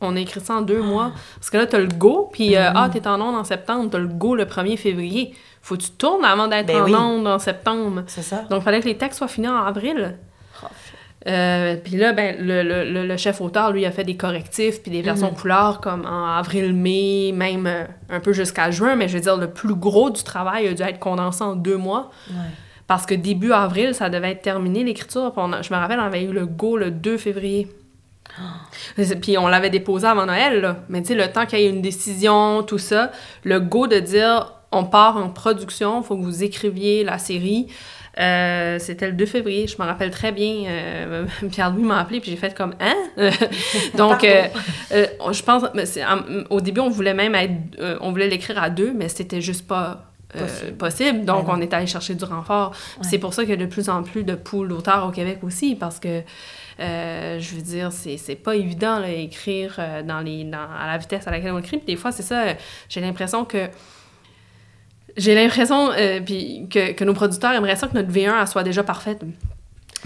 on a écrit ça en deux mois. Parce que là, t'as le go, puis euh, ah, t'es en onde en septembre, t'as le go le 1er février. Faut que tu tournes avant d'être Ben en oui. onde en septembre. C'est ça. Donc, il fallait que les textes soient finis en avril. Euh, puis là, ben, le, le- le- chef auteur, lui, a fait des correctifs puis des versions couleurs comme en avril, mai, même euh, un peu jusqu'à juin. Mais je veux dire, le plus gros du travail a dû être condensé en deux mois. Ouais. Parce que début avril, ça devait être terminé l'écriture. Je me rappelle, on avait eu le go le 2 février. Puis on l'avait déposé avant Noël, là. Mais tu sais, le temps qu'il y ait une décision, tout ça, le go de dire on part en production, faut que vous écriviez la série. euh, c'était le 2 février, je me rappelle très bien. euh, Pierre-Louis m'a appelé, puis j'ai fait comme Hein? Donc, euh, je pense, mais au début, on voulait même être, on voulait l'écrire à deux, mais c'était juste pas euh, Possible. possible. Donc, Ben on est allé chercher du renfort. C'est pour ça qu'il y a de plus en plus de poules d'auteurs au Québec aussi, parce que, euh, je veux dire, c'est pas évident, là, écrire euh, dans les, dans, à la vitesse à laquelle on écrit. Puis des fois, c'est ça, j'ai l'impression que j'ai l'impression euh, que, que nos producteurs aimeraient ça que notre V1 elle soit déjà parfaite.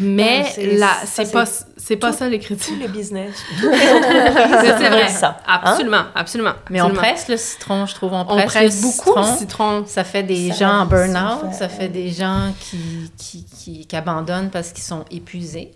Mais c'est- là, c'est pas, c'est pas tout- ça l'écriture. Tous les business. C'est c'est vrai. ça. hein? Absolument, absolument. Mais on presse le citron, je trouve. On On presse, le beaucoup citron. le citron. Ça fait des Ça gens en burn-out, ça fait des gens qui, qui, qui, qui abandonnent parce qu'ils sont épuisés.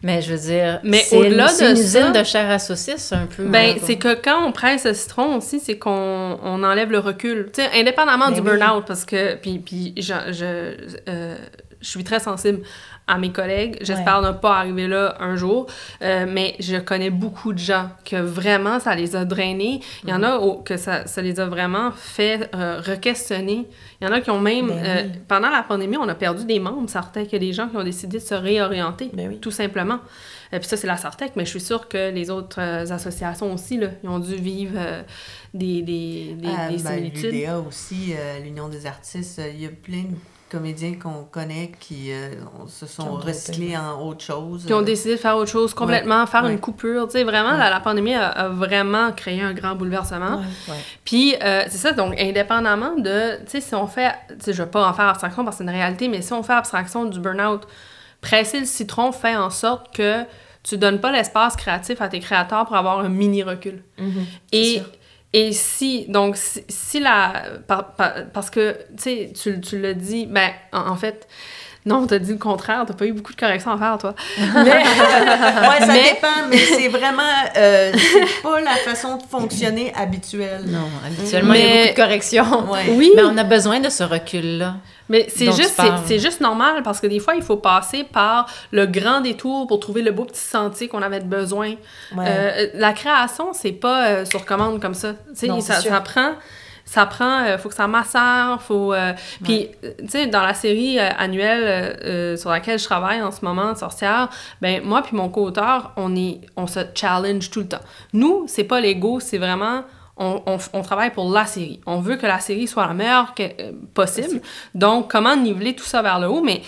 Mais je veux dire, Mais c'est au-delà de une usine de chair à saucisse, un peu. Ben, c'est que quand on presse le citron aussi, c'est qu'on on enlève le recul. Tu sais, indépendamment Ben du oui. burn-out, parce que, puis, puis je, je, euh, je suis très sensible à mes collègues. J'espère ne pas arriver là un jour. Euh, mais je connais beaucoup de gens que vraiment, ça les a drainés. Il y en a au- que ça, ça les a vraiment fait euh, re-questionner. Il y en a qui ont même... Ben euh, oui. pendant la pandémie, on a perdu des membres, Sartec. Il y a des gens qui ont décidé de se réorienter, Ben oui. tout simplement. Puis ça, c'est la Sartec, mais je suis sûre que les autres associations aussi, là, ils ont dû vivre des, des, des, des ben, similitudes. L'UDA aussi, l'Union des artistes, il y a plein de comédiens qu'on connaît qui euh, se sont ont recyclés en autre chose. Qui ont euh, décidé de faire autre chose complètement, faire ouais. une coupure. Tu sais, vraiment, Ouais. la, la pandémie a, a vraiment créé un grand bouleversement. Puis, euh, c'est ça, donc, indépendamment de, tu sais, si on fait, tu sais, je vais pas en faire abstraction parce que c'est une réalité, mais si on fait abstraction du burn-out, presser le citron fait en sorte que tu donnes pas l'espace créatif à tes créateurs pour avoir un mini recul. Mhm. Et, sûr. Et si, donc, si, si la. par- par- parce que, tu sais, tu, l'as dit, ben, en, en fait, non, t'as dit le contraire, t'as pas eu beaucoup de corrections à faire, toi. Mais, ouais, ça Mais- dépend, mais c'est vraiment euh, c'est pas la façon de fonctionner habituelle. Non, habituellement, il y a Mais- beaucoup de corrections. Ouais. oui, Mais on a besoin de ce recul-là. mais c'est juste, c'est, juste normal parce que des fois, il faut passer par le grand détour pour trouver le beau petit sentier qu'on avait besoin. Ouais. Euh, la création, c'est pas euh, sur commande comme ça. Tu sais, Non, ça, ça prend. Ça prend, euh, faut que ça macère, faut... euh, Puis, euh, tu sais, dans la série euh, annuelle sur laquelle je travaille en ce moment, Sorcière, ben moi puis mon co-auteur, on, est, on se challenge tout le temps. Nous, c'est pas l'ego, c'est vraiment... On, on, on travaille pour la série. On veut que la série soit la meilleure que, possible. Donc, comment niveler tout ça vers le haut? Mais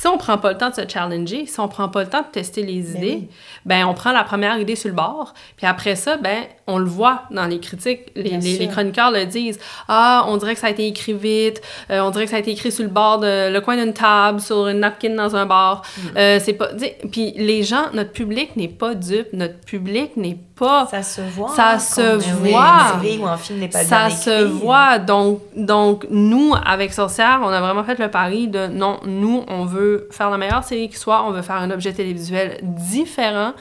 si on prend pas le temps de se challenger, si on prend pas le temps de tester les Ben idées, oui. ben on prend la première idée sur le bord, puis après ça, ben on le voit dans les critiques, les, chroniqueurs le disent. Ah, on dirait que ça a été écrit vite, euh, on dirait que ça a été écrit sur le bord de le coin d'une table, sur une napkin dans un bar. Mm. Euh, c'est pas, puis les gens, notre public n'est pas dupe, notre public n'est pas Ça se voit. Ça se quand voit. Ou un film n'est pas ça bien se voit. Donc, donc, nous, avec Sorcière, on a vraiment fait le pari de non, nous, on veut faire la meilleure série qui soit, on veut faire un objet télévisuel différent,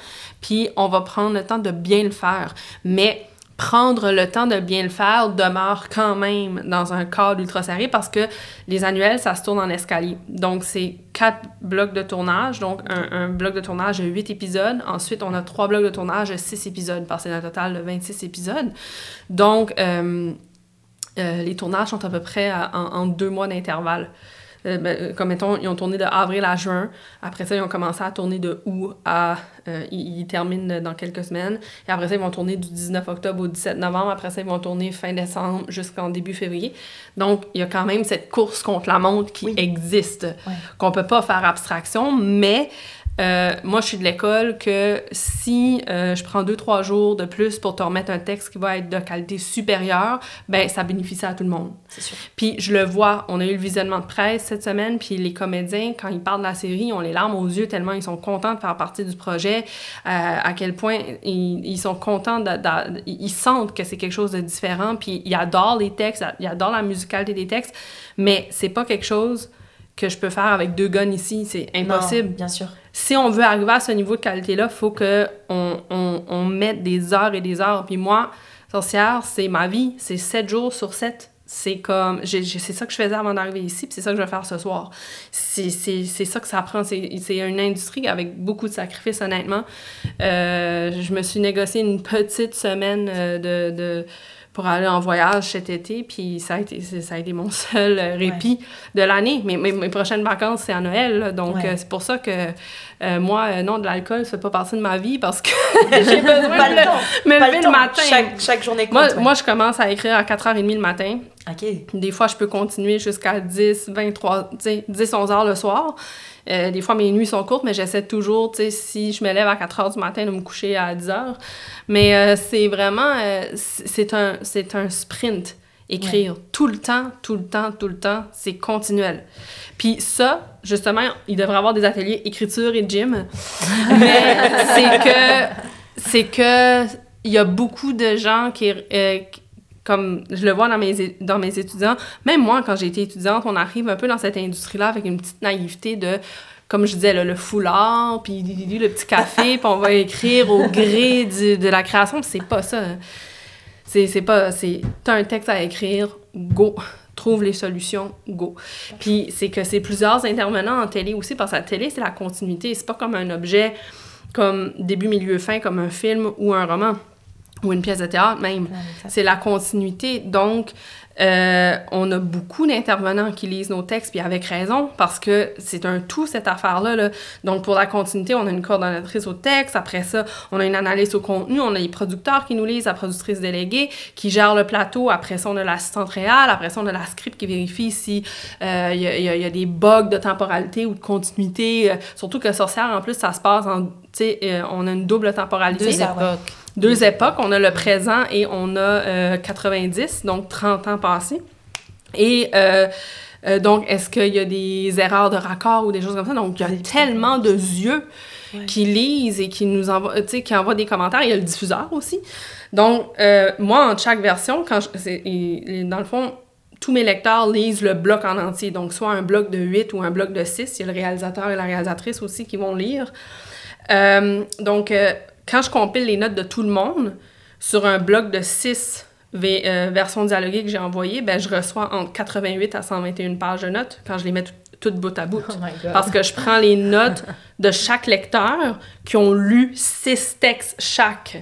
puis on va prendre le temps de bien le faire. Mais prendre le temps de bien le faire demeure quand même dans un cadre ultra serré parce que les annuels, ça se tourne en escalier. Donc, c'est quatre blocs de tournage, donc un, bloc de tournage de huit épisodes. Ensuite, on a trois blocs de tournage de six épisodes, parce que c'est un total de 26 épisodes. Donc, euh, euh, les tournages sont à peu près en deux mois d'intervalle. Euh, ben, euh, comme mettons, ils ont tourné de avril à juin. Après ça, ils ont commencé à tourner de août à. euh, ils, ils terminent dans quelques semaines. Et après ça, ils vont tourner du 19 octobre au 17 novembre. Après ça, ils vont tourner fin décembre jusqu'en début février. Donc, il y a quand même cette course contre la montre qui Oui. existe, Ouais. qu'on peut pas faire abstraction, mais Euh, moi, je suis de l'école que si euh, je prends deux, trois jours de plus pour te remettre un texte qui va être de qualité supérieure, ben ça bénéficie à tout le monde. Sûr. Puis je le vois, on a eu le visionnement de presse cette semaine, puis les comédiens, quand ils parlent de la série, ils ont les larmes aux yeux tellement ils sont contents de faire partie du projet, euh, à quel point ils, ils sont contents, de, de- ils sentent que c'est quelque chose de différent, puis ils adorent les textes, ils adorent la musicalité des textes, mais c'est pas quelque chose que je peux faire avec deux guns ici, c'est impossible Non, bien sûr. Si on veut arriver à ce niveau de qualité-là, il faut qu'on on, on mette des heures et des heures. Puis moi, sorcière, c'est ma vie. C'est 7 jours sur 7. C'est comme... C'est ça que je faisais avant d'arriver ici, puis c'est ça que je vais faire ce soir. C'est ça que ça prend. C'est c'est une industrie avec beaucoup de sacrifices, honnêtement. Euh, je me suis négocié une petite semaine euh, de... de pour aller en voyage cet été, puis ça a été, c'est- ça a été mon seul euh, répit de l'année. Mais mes, mes prochaines vacances, c'est à Noël, là. donc Ouais. euh, c'est pour ça que euh, moi, euh, non, de l'alcool, ça fait pas partie de ma vie parce que j'ai besoin Pas de le me Pas lever le matin. Chaque, chaque journée compte. Moi, ouais. moi, je commence à écrire à 4h30 le matin. Ok. Des fois, je peux continuer jusqu'à 10, 23, tu sais, 10, 11 heures le soir. Euh, des fois, mes nuits sont courtes, mais j'essaie toujours, tu sais, si je me lève à 4 heures du matin, de me coucher à 10 heures. Mais euh, c'est vraiment, euh, c'est un, un sprint. Écrire tout le temps, tout le temps, tout le temps, c'est continuel. Puis ça, justement, il devrait y avoir des ateliers écriture et gym. Mais c'est que, c'est que, il y a beaucoup de gens qui, qui- comme je le vois dans mes, dans mes étudiants, même moi, quand j'ai été étudiante, on arrive un peu dans cette industrie-là avec une petite naïveté de, comme je disais, le foulard, puis le petit café, puis on va écrire au gré du- de la création, c'est pas ça. C'est c'est pas... c'est T'as un texte à écrire, go! Trouve les solutions, go! Puis c'est que c'est plusieurs intervenants en télé aussi, parce que la télé, c'est la continuité. C'est pas comme un objet comme début, milieu, fin, comme un film ou un roman ou une pièce de théâtre même. Ouais. C'est la continuité. Donc, euh, on a beaucoup d'intervenants qui lisent nos textes, puis avec raison, parce que c'est un tout, cette affaire-là. là. Donc, pour la continuité, on a une coordonnatrice au texte. Après ça, on a une analyse au contenu. On a les producteurs qui nous lisent, la productrice déléguée qui gère le plateau. Après ça, on a l'assistante réelle. Après ça, on a la script qui vérifie si euh, il y, a- y y des bugs de temporalité ou de continuité. Euh, surtout que Sorcière, en plus, ça se passe en... Tu sais, euh, on a une double temporalité. Deux époques. Deux époques, on a le présent et on a euh, 90, donc 30 ans passés. Et euh, euh, donc, est-ce qu'il y a des erreurs de raccord ou des choses comme ça? Donc, il y a tellement de yeux Ouais. qui lisent et qui nous envoient, tu sais, qui envoient des commentaires. Il y a le diffuseur aussi. Donc, euh, moi, en chaque version, quand je, et- dans le fond, tous mes lecteurs lisent le bloc en entier. Donc, soit un bloc de 8 ou un bloc de 6. Il y a le réalisateur et la réalisatrice aussi qui vont lire. Euh, donc, euh, quand je compile les notes de tout le monde sur un bloc de 6 v- euh, versions dialoguées que j'ai envoyées, ben, je reçois entre 88 à 121 pages de notes quand je les mets tout- toutes bout à bout. Oh. Parce que je prends les notes de chaque lecteur qui ont lu six textes chaque.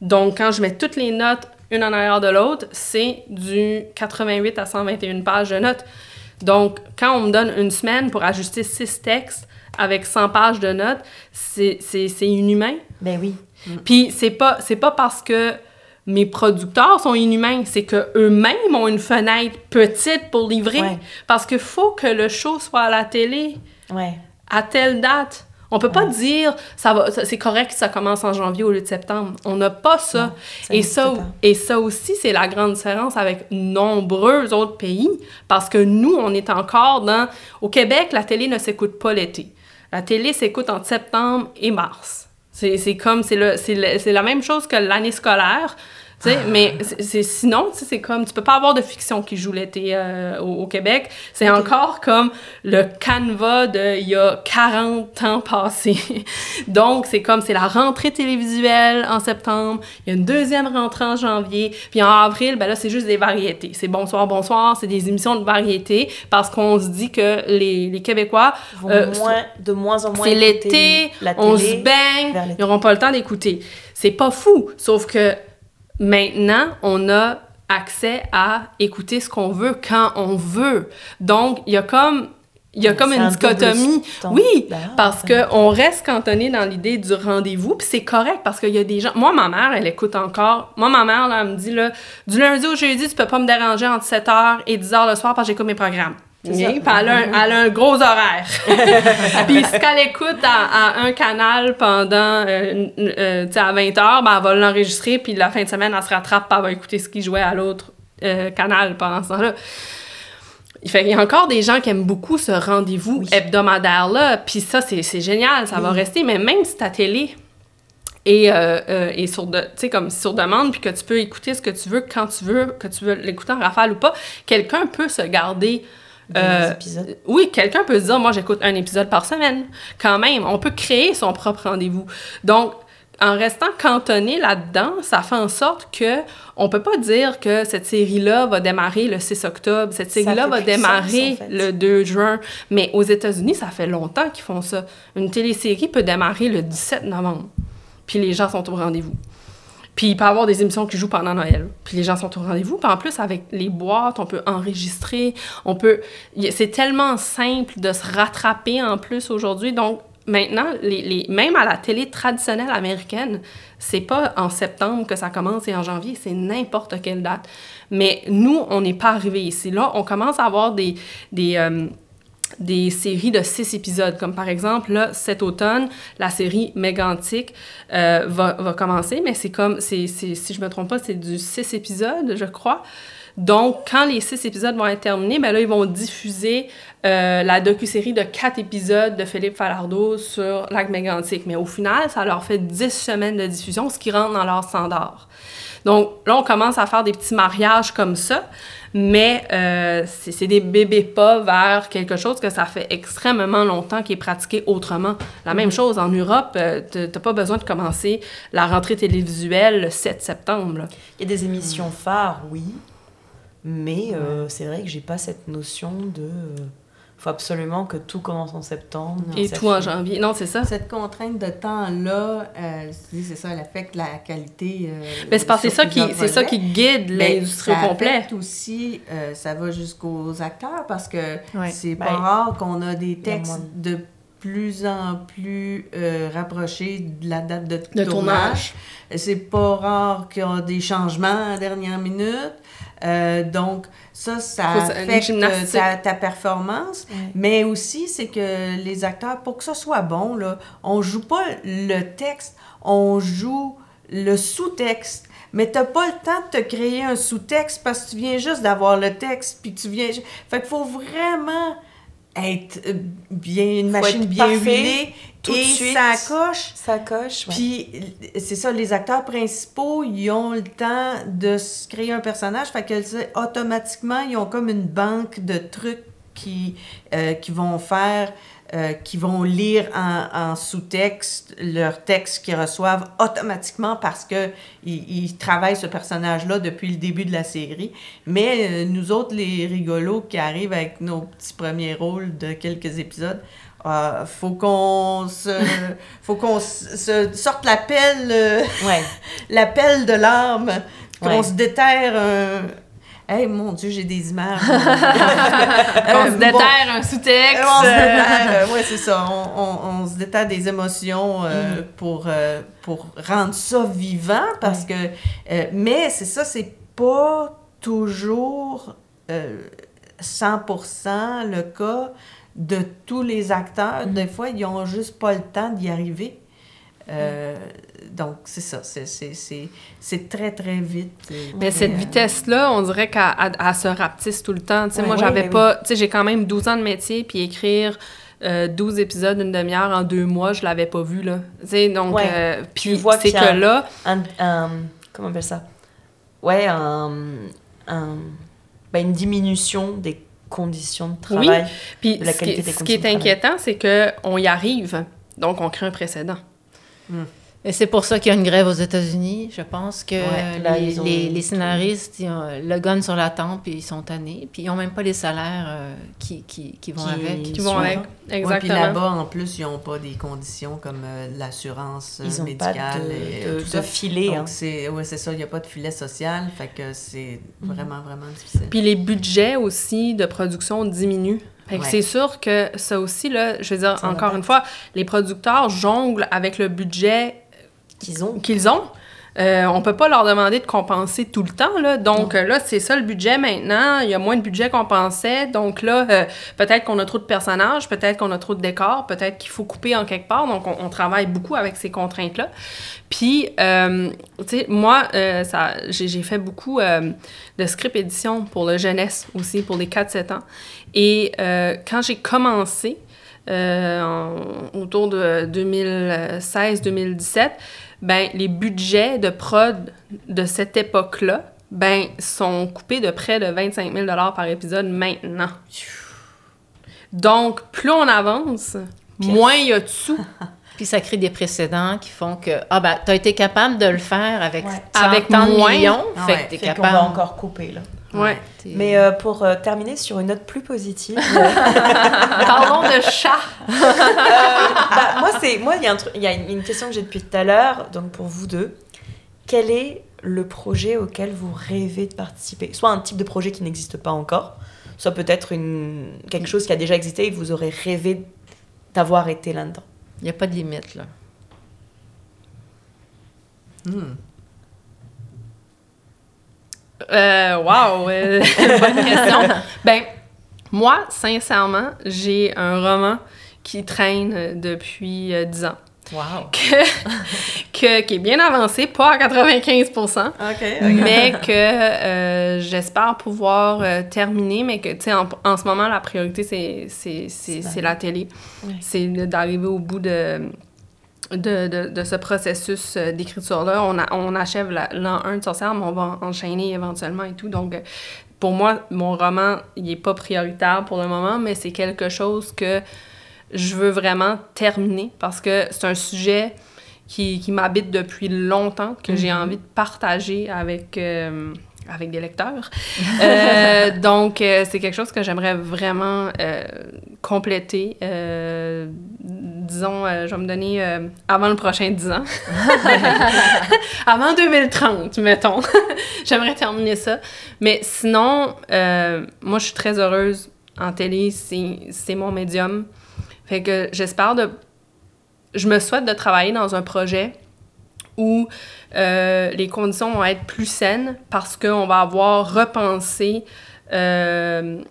Donc, quand je mets toutes les notes une en arrière de l'autre, c'est du 88 à 121 pages de notes. Donc, quand on me donne une semaine pour ajuster six textes avec 100 pages de notes, c'est c'est- c'est inhumain. Ben oui. Puis c'est pas c'est pas parce que mes producteurs sont inhumains, c'est que eux-mêmes ont une fenêtre petite pour livrer Ouais. parce que faut que le show soit à la télé Ouais. à telle date. On peut pas dire ça va ça- c'est correct que ça commence en janvier au lieu de septembre. On n'a pas ça. Et ça pas. et ça aussi c'est la grande différence avec nombreux autres pays parce que nous on est encore dans au Québec la télé ne s'écoute pas l'été. La télé s'écoute entre septembre et mars. C'est comme c'est la même chose que l'année scolaire. Tu sais, mais c'est- sinon, tu sais, c'est comme, tu peux pas avoir de fiction qui joue l'été euh, au, au Québec. C'est encore comme le canevas de il y a 40 ans passés. Donc, c'est comme, c'est la rentrée télévisuelle en septembre, il y a une deuxième rentrée en janvier, puis en avril, ben là, c'est juste des variétés. C'est bonsoir, bonsoir, c'est des émissions de variétés parce qu'on se dit que les, les Québécois, Vont Euh, moins, de moins en moins c'est l'été, on se baigne, ils n'auront pas le temps d'écouter. C'est pas fou, sauf que maintenant, on a accès à écouter ce qu'on veut quand on veut. Donc, il y a comme, il y a comme une dichotomie. Oui, Ah, parce qu'on reste cantonné dans l'idée du rendez-vous, puis c'est correct parce qu'il y a des gens... Moi, ma mère, elle écoute encore. Moi, ma mère, là, elle me dit, là, du lundi au jeudi, tu peux pas me déranger entre 7h et 10h le soir parce que j'écoute mes programmes. Puis elle, a un, elle a un gros horaire. puis ce qu'elle écoute à, à un canal pendant, euh, euh, tu sais, à 20 heures, ben, elle va l'enregistrer, puis la fin de semaine, elle se rattrape, puis elle va écouter ce qui jouait à l'autre euh, canal pendant ce temps-là. Il fait qu'il y a encore des gens qui aiment beaucoup ce rendez-vous Oui. hebdomadaire-là, puis ça, c'est génial, ça va rester, mais même si ta télé est, euh, euh, est sur, de, tu sais, comme sur demande, puis que tu peux écouter ce que tu veux, quand tu veux, que tu veux l'écouter en rafale ou pas, quelqu'un peut se garder... Euh, épisodes. oui, quelqu'un peut se dire, moi, j'écoute un épisode par semaine. Quand même, on peut créer son propre rendez-vous. Donc, en restant cantonné là-dedans, ça fait en sorte que on peut pas dire que cette série-là va démarrer le 6 octobre, cette série-là va sens, démarrer en fait. le 2 juin. Mais aux États-Unis, ça fait longtemps qu'ils font ça. Une télésérie peut démarrer le 17 novembre. Puis les gens sont au rendez-vous. Puis il peut y avoir des émissions qui jouent pendant Noël. Puis les gens sont au rendez-vous. Puis en plus, avec les boîtes, on peut enregistrer. On peut... C'est tellement simple de se rattraper en plus aujourd'hui. Donc maintenant, les, les- même à la télé traditionnelle américaine, c'est pas en septembre que ça commence et en janvier, c'est n'importe quelle date. Mais nous, on n'est pas arrivé ici. Là, on commence à avoir des... des euh, des séries de six épisodes. Comme par exemple, là, cet automne, la série Mégantic euh, va, va commencer, mais c'est comme, c'est, si je me trompe pas, c'est du six épisodes, je crois. Donc, quand les six épisodes vont être terminés, ben là, ils vont diffuser euh, la docu-série de quatre épisodes de Philippe Falardeau sur Lac Mégantic. Mais au final, ça leur fait dix semaines de diffusion, ce qui rentre dans leur standard. Donc là, on commence à faire des petits mariages comme ça, mais euh, c'est des bébés pas vers quelque chose que ça fait extrêmement longtemps qui est pratiqué autrement. La même chose en Europe, euh, t'as pas besoin de commencer la rentrée télévisuelle le 7 septembre. là. Il y a des émissions phares, oui. Mais euh, c'est vrai que j'ai pas cette notion de. Faut absolument que tout commence en septembre. Et tout en janvier. Non, c'est ça. Cette contrainte de temps-là, euh, c'est ça, elle affecte la qualité. euh, Mais c'est parce que c'est sur ça qui, ça qui guide l'industrie au complet. aussi, euh, ça va jusqu'aux acteurs parce que Ouais. c'est pas Ben, rare qu'on a des textes de plus en plus euh, rapprochés de la date de, De tournage. tournage. C'est pas rare qu'il y a des changements à dernière minute. Euh, donc, ça, ça affecte gymnastique. ta, ta performance. Mais aussi, c'est que les acteurs, pour que ça soit bon, là, on joue pas le texte, on joue le sous-texte. Mais t'as pas le temps de te créer un sous-texte parce que tu viens juste d'avoir le texte, puis tu viens... Fait qu'il faut vraiment être euh, bien, une Faut machine bien huilée, tout de et suite. ça coche. Ça coche. ouais. Puis c'est ça, les acteurs principaux, ils ont le temps de se créer un personnage, fait que automatiquement, ils ont comme une banque de trucs qui, euh, qui vont faire, euh, qui vont lire en, en sous-texte leur texte qu'ils reçoivent automatiquement parce que ils, ils travaillent ce personnage-là depuis le début de la série. Mais euh, nous autres, les rigolos qui arrivent avec nos petits premiers rôles de quelques épisodes, euh, faut qu'on se, faut qu'on se, sorte la pelle, euh, Ouais. la pelle de l'âme, qu'on Ouais. se déterre un. Hey, mon Dieu, j'ai des images. On se Euh, bon. déterre un sous-texte. Euh, on se euh, déterre, euh, ouais, c'est ça. On, on- on se déterre des émotions euh, pour, euh, pour rendre ça vivant parce que. euh, mais c'est ça, c'est pas toujours euh, 100% le cas de tous les acteurs. Des fois, ils ont juste pas le temps d'y arriver. Euh, Donc, c'est ça. c'est- C'est c'est- c'est très, très vite. Mais cette Euh, vitesse-là, on dirait qu'elle elle- elle se rapetisse tout le temps. Tu sais, Ouais, moi, j'avais pas... Tu sais, j'ai quand même 12 ans de métier, puis écrire euh, 12 épisodes d'une demi-heure en deux mois, je l'avais pas vu, là. Tu sais, donc... Ouais. euh, Tu puis c'est que là... comment on appelle ça? Ouais, ben, une diminution des conditions de Oui. travail. Puis de la ce qui, qualité des ce qui est inquiétant, c'est que on y arrive, donc on crée un précédent. Et c'est pour ça qu'il y a une grève aux États-Unis. Je pense que Ouais, là, les, ont- les- les scénaristes, ils ont le gun sur la tempe, puis ils sont tannés. Puis ils n'ont même pas les salaires euh, qui, qui, qui vont Qui- avec. Qui vont avec. Ouais, puis Exactement. là-bas, en plus, ils n'ont pas des conditions comme euh, l'assurance euh, Ils n'ont pas médicale de, euh, de, tout de ça. filet. Donc, hein. c'est ouais, c'est ça, il n'y a pas de filet social, fait que c'est vraiment, vraiment difficile. Puis les budgets aussi de production diminuent. Fait que Ouais. c'est sûr que ça aussi, là, je veux dire, Ça encore une fois, les producteurs jonglent avec le budget Qu'ils ont. qu'ils ont, Euh, on peut pas leur demander de compenser tout le temps, là. Donc euh, là, c'est ça le budget maintenant. Il y a moins de budget qu'on pensait. Donc là, euh, peut-être qu'on a trop de personnages, peut-être qu'on a trop de décors, peut-être qu'il faut couper en quelque part. Donc on, on travaille beaucoup avec ces contraintes-là. Puis, tu sais, moi, ça, j'ai, fait beaucoup de script édition pour le jeunesse aussi, pour les 4-7 ans. Et quand j'ai commencé, en- autour de 2016-2017, ben, les budgets de prod de cette époque-là, ben, sont coupés de près de 25 000 par épisode maintenant. Donc, plus on avance, moins il y a de sous. Puis ça crée des précédents qui font que, ah ben, t'as été capable de le faire avec, Ouais. tant- Avec tant de millions, Ah fait ouais, que t'es capable. va encore couper, là. Ouais. Mais euh, pour euh, terminer sur une note plus positive, Parlons de chat. bah, moi, c'est moi, il y a un truc- il y a une une question que j'ai depuis tout à l'heure. Donc pour vous deux, quel est le projet auquel vous rêvez de participer? Soit un type de projet qui n'existe pas encore, soit peut-être une quelque chose qui a déjà existé et que vous aurez rêvé d'avoir été là-dedans. Il n'y a pas de limite, là. Hmm. Euh, wow, euh, bonne question. Ben, moi, sincèrement, j'ai un roman qui traîne euh, depuis euh, 10 ans. Wow. Que, que- qui est bien avancé, pas à 95 OK. mais que euh, j'espère pouvoir euh, terminer, mais que, tu sais, en, en ce moment, la priorité, c'est, la télé. C'est d'arriver au bout de, de, de, de ce processus euh, d'écriture-là. On, a- on achève la- l'an 1 de Sorcière, mais on va enchaîner éventuellement et tout. Donc, pour moi, mon roman, il n'est pas prioritaire pour le moment, mais c'est quelque chose que je veux vraiment terminer parce que c'est un sujet qui, qui m'habite depuis longtemps, que j'ai envie de partager avec, euh, avec des lecteurs. Euh, donc, euh, c'est quelque chose que j'aimerais vraiment euh, compléter. disons, je vais me donner avant le prochain 10 ans. avant 2030, mettons. j'aimerais terminer ça. Mais sinon, moi, je suis très heureuse en télé. C'est c'est mon médium. Fait que j'espère de... Je me souhaite de travailler dans un projet où euh, les conditions vont être plus saines parce qu'on va avoir repensé... euh,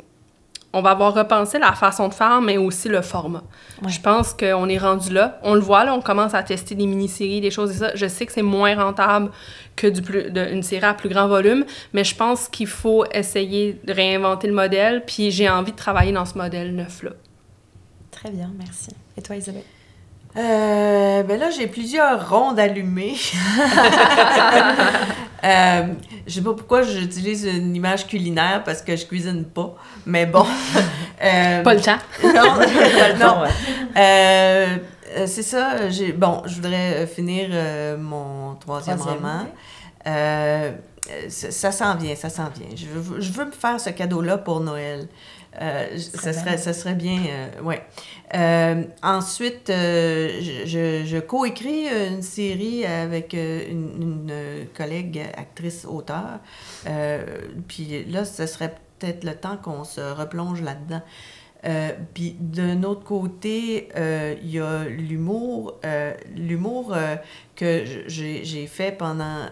on va avoir repensé la façon de faire, mais aussi le format. Ouais. Je pense qu'on est rendu là. On le voit, là, on commence à tester des mini-séries, des choses et ça. Je sais que c'est moins rentable que du plus, de- une série à plus grand volume, mais je pense qu'il faut essayer de réinventer le modèle, puis j'ai envie de travailler dans ce modèle neuf-là. Très bien, merci. Et toi, Isabelle? Euh, ben là, j'ai plusieurs rondes allumées. euh, je sais pas pourquoi j'utilise une image culinaire parce que je cuisine pas, mais bon. Euh, Pas le temps. Non, non. Euh, c'est ça. J'ai, bon, je voudrais finir mon troisième, Troisième, roman. ça, ça s'en vient, ça s'en vient. Je veux, je veux me faire ce cadeau-là pour Noël. Euh, ça, serait, ça serait bien, euh, ouais. Euh, ensuite, je, je, je coécris une série avec une, une, collègue actrice-auteur. Euh, puis là, ce serait peut-être le temps qu'on se replonge là-dedans. Puis d'un autre côté, il y a l'humour. l'humour que j'ai j'ai fait pendant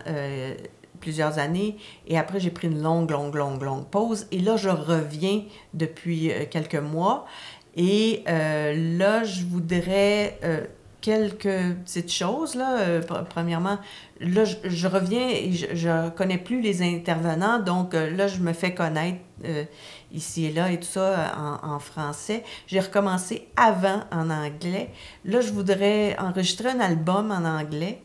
plusieurs années. Et après, j'ai pris une longue, longue, longue, longue pause. Et là, je reviens depuis euh, quelques mois. Et euh, là, je voudrais euh, quelques petites choses. Là. Pr- premièrement, là, je, reviens et je ne connais plus les intervenants. Donc là, je me fais connaître ici et là et tout ça en français. J'ai recommencé avant en anglais. Là, je voudrais enregistrer un album en anglais.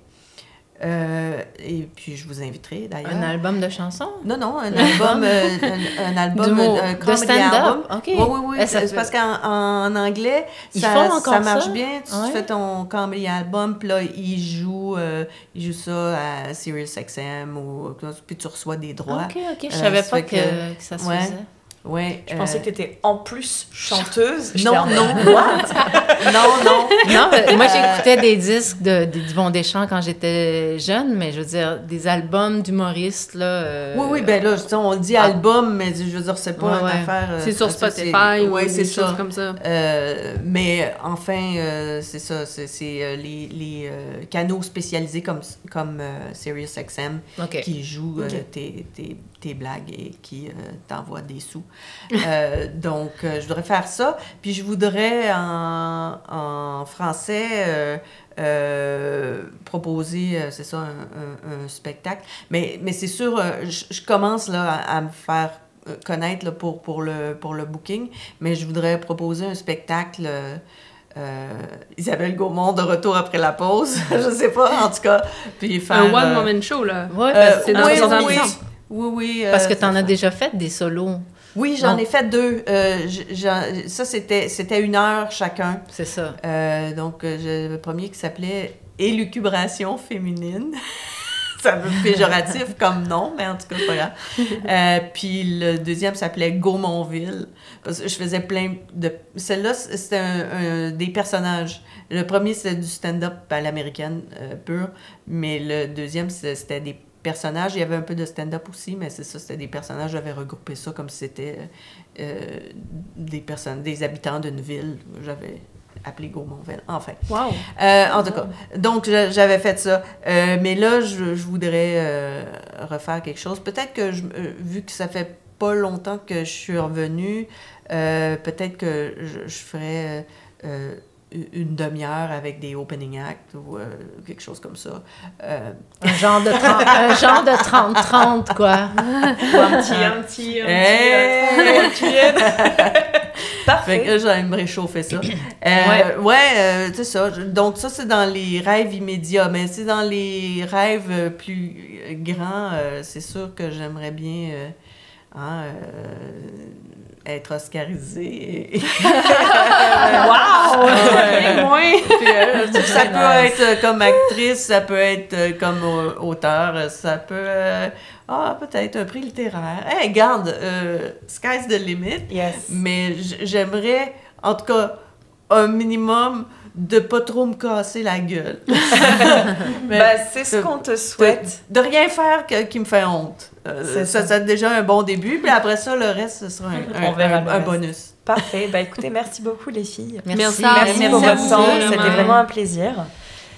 Euh, et puis, je vous inviterai d'ailleurs. Un album de chansons? Non, non, un album, euh, un, un album, un De comedy stand-up? album. OK. Oui, oui, oui. Eh, C'est fait- parce qu'en en anglais, Ils ça, font ça marche ça? bien. Tu Ouais. fais ton comedy album, puis là, ils jouent, euh, ils jouent ça à SiriusXM, ou, puis tu reçois des droits. OK, OK. Je Euh, savais pas fait que, que- que ça se ouais. faisait. Ouais, Je pensais euh, que t'étais en plus chanteuse. Non, non. non, non. Non, mais moi, j'écoutais des disques de, de d'Yvon Deschamps quand j'étais jeune, mais je veux dire, des albums d'humoristes, là. euh, Oui, oui, ben là, je- on dit Ah. album, mais je veux dire, c'est pas Ouais, une ouais. affaire. euh, C'est sur Spotify ou ouais, des c'est choses ça. comme ça. Euh, mais enfin, euh, c'est ça, c'est euh, les, les euh, canaux spécialisés comme, comme euh, SiriusXM OK. qui jouent euh, tes, tes, tes blagues et qui euh, t'envoient des sous. Euh, donc, euh, je voudrais faire ça. Puis, je voudrais en, en français euh, euh, proposer, c'est ça, un, un- un spectacle. Mais, mais c'est sûr, je, je commence là, à, à me faire connaître là, pour, pour, le, pour le booking, mais je voudrais proposer un spectacle. euh, euh, Isabelle Gaumont de retour après la pause, je sais pas, en tout cas. Puis faire, Un euh, one-woman show, là. Ouais, euh, c'est dans oui. Oui, oui. euh, parce que tu en as ça. déjà fait des solos. Oui, j'en ai fait deux. Euh, ça, c'était c'était une heure chacun. C'est ça. Euh, donc, le premier qui s'appelait Élucubration féminine. Un peu péjoratif comme nom, mais en tout cas, c'est pas grave. Puis le deuxième s'appelait Gaumontville. Parce que je faisais plein de. Celle-là, c'était un- un- des personnages. Le premier, c'était du stand-up à l'américaine pur, mais le deuxième, c'était des personnages. Il y avait un peu de stand-up aussi, mais c'est ça, c'était des personnages. J'avais regroupé ça comme si c'était euh, des personnes, des habitants d'une ville. J'avais appelé Gaumontville. Enfin. Wow. Euh, en tout cas, donc j'a- j'avais fait ça. Euh, mais là, je, je voudrais refaire quelque chose. Peut-être que, je, vu que ça fait pas longtemps que je suis revenue, peut-être que je, je ferais une demi-heure avec des opening acts ou euh, quelque chose comme ça. Euh, Un genre de 30 un genre de 30-30, quoi. Ou un petit, un petit, un petit, Hey! euh, viens. Fait Parfait. que me réchauffer ça. Euh, ouais, euh, c'est ça. Donc, ça, c'est dans les rêves immédiats. Mais c'est dans les rêves euh, plus euh, grands, euh, c'est sûr que j'aimerais bien euh, hein, euh, être oscarisée. Waouh! Ouais. moins. Puis, euh, ça Très peut nice. être euh, comme actrice, ça peut être euh, comme au- auteur, euh, ça peut... euh, ah, peut-être un prix littéraire. Hey, garde, euh, sky's the limit. Yes. Mais j'aimerais, en tout cas, un minimum de pas trop me casser la gueule. Bah, c'est ce qu'on te souhaite. de rien faire que- qui me fait honte. Euh, C'est ça, ça. c'est déjà un bon début. Puis après ça, le reste, ce sera un, un- On verra un- le un reste. bonus. Parfait. Bah écoutez, merci beaucoup les filles. Merci. Merci. Merci, Merci pour votre temps, c'était vraiment un plaisir.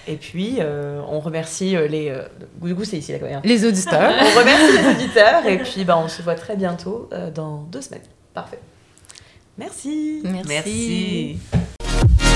Et puis, euh, on remercie euh, les... euh, du coup, c'est ici la caméra. Les auditeurs. On remercie les auditeurs et puis bah, on se voit très bientôt euh, dans deux semaines. Parfait. Merci. Merci. Merci.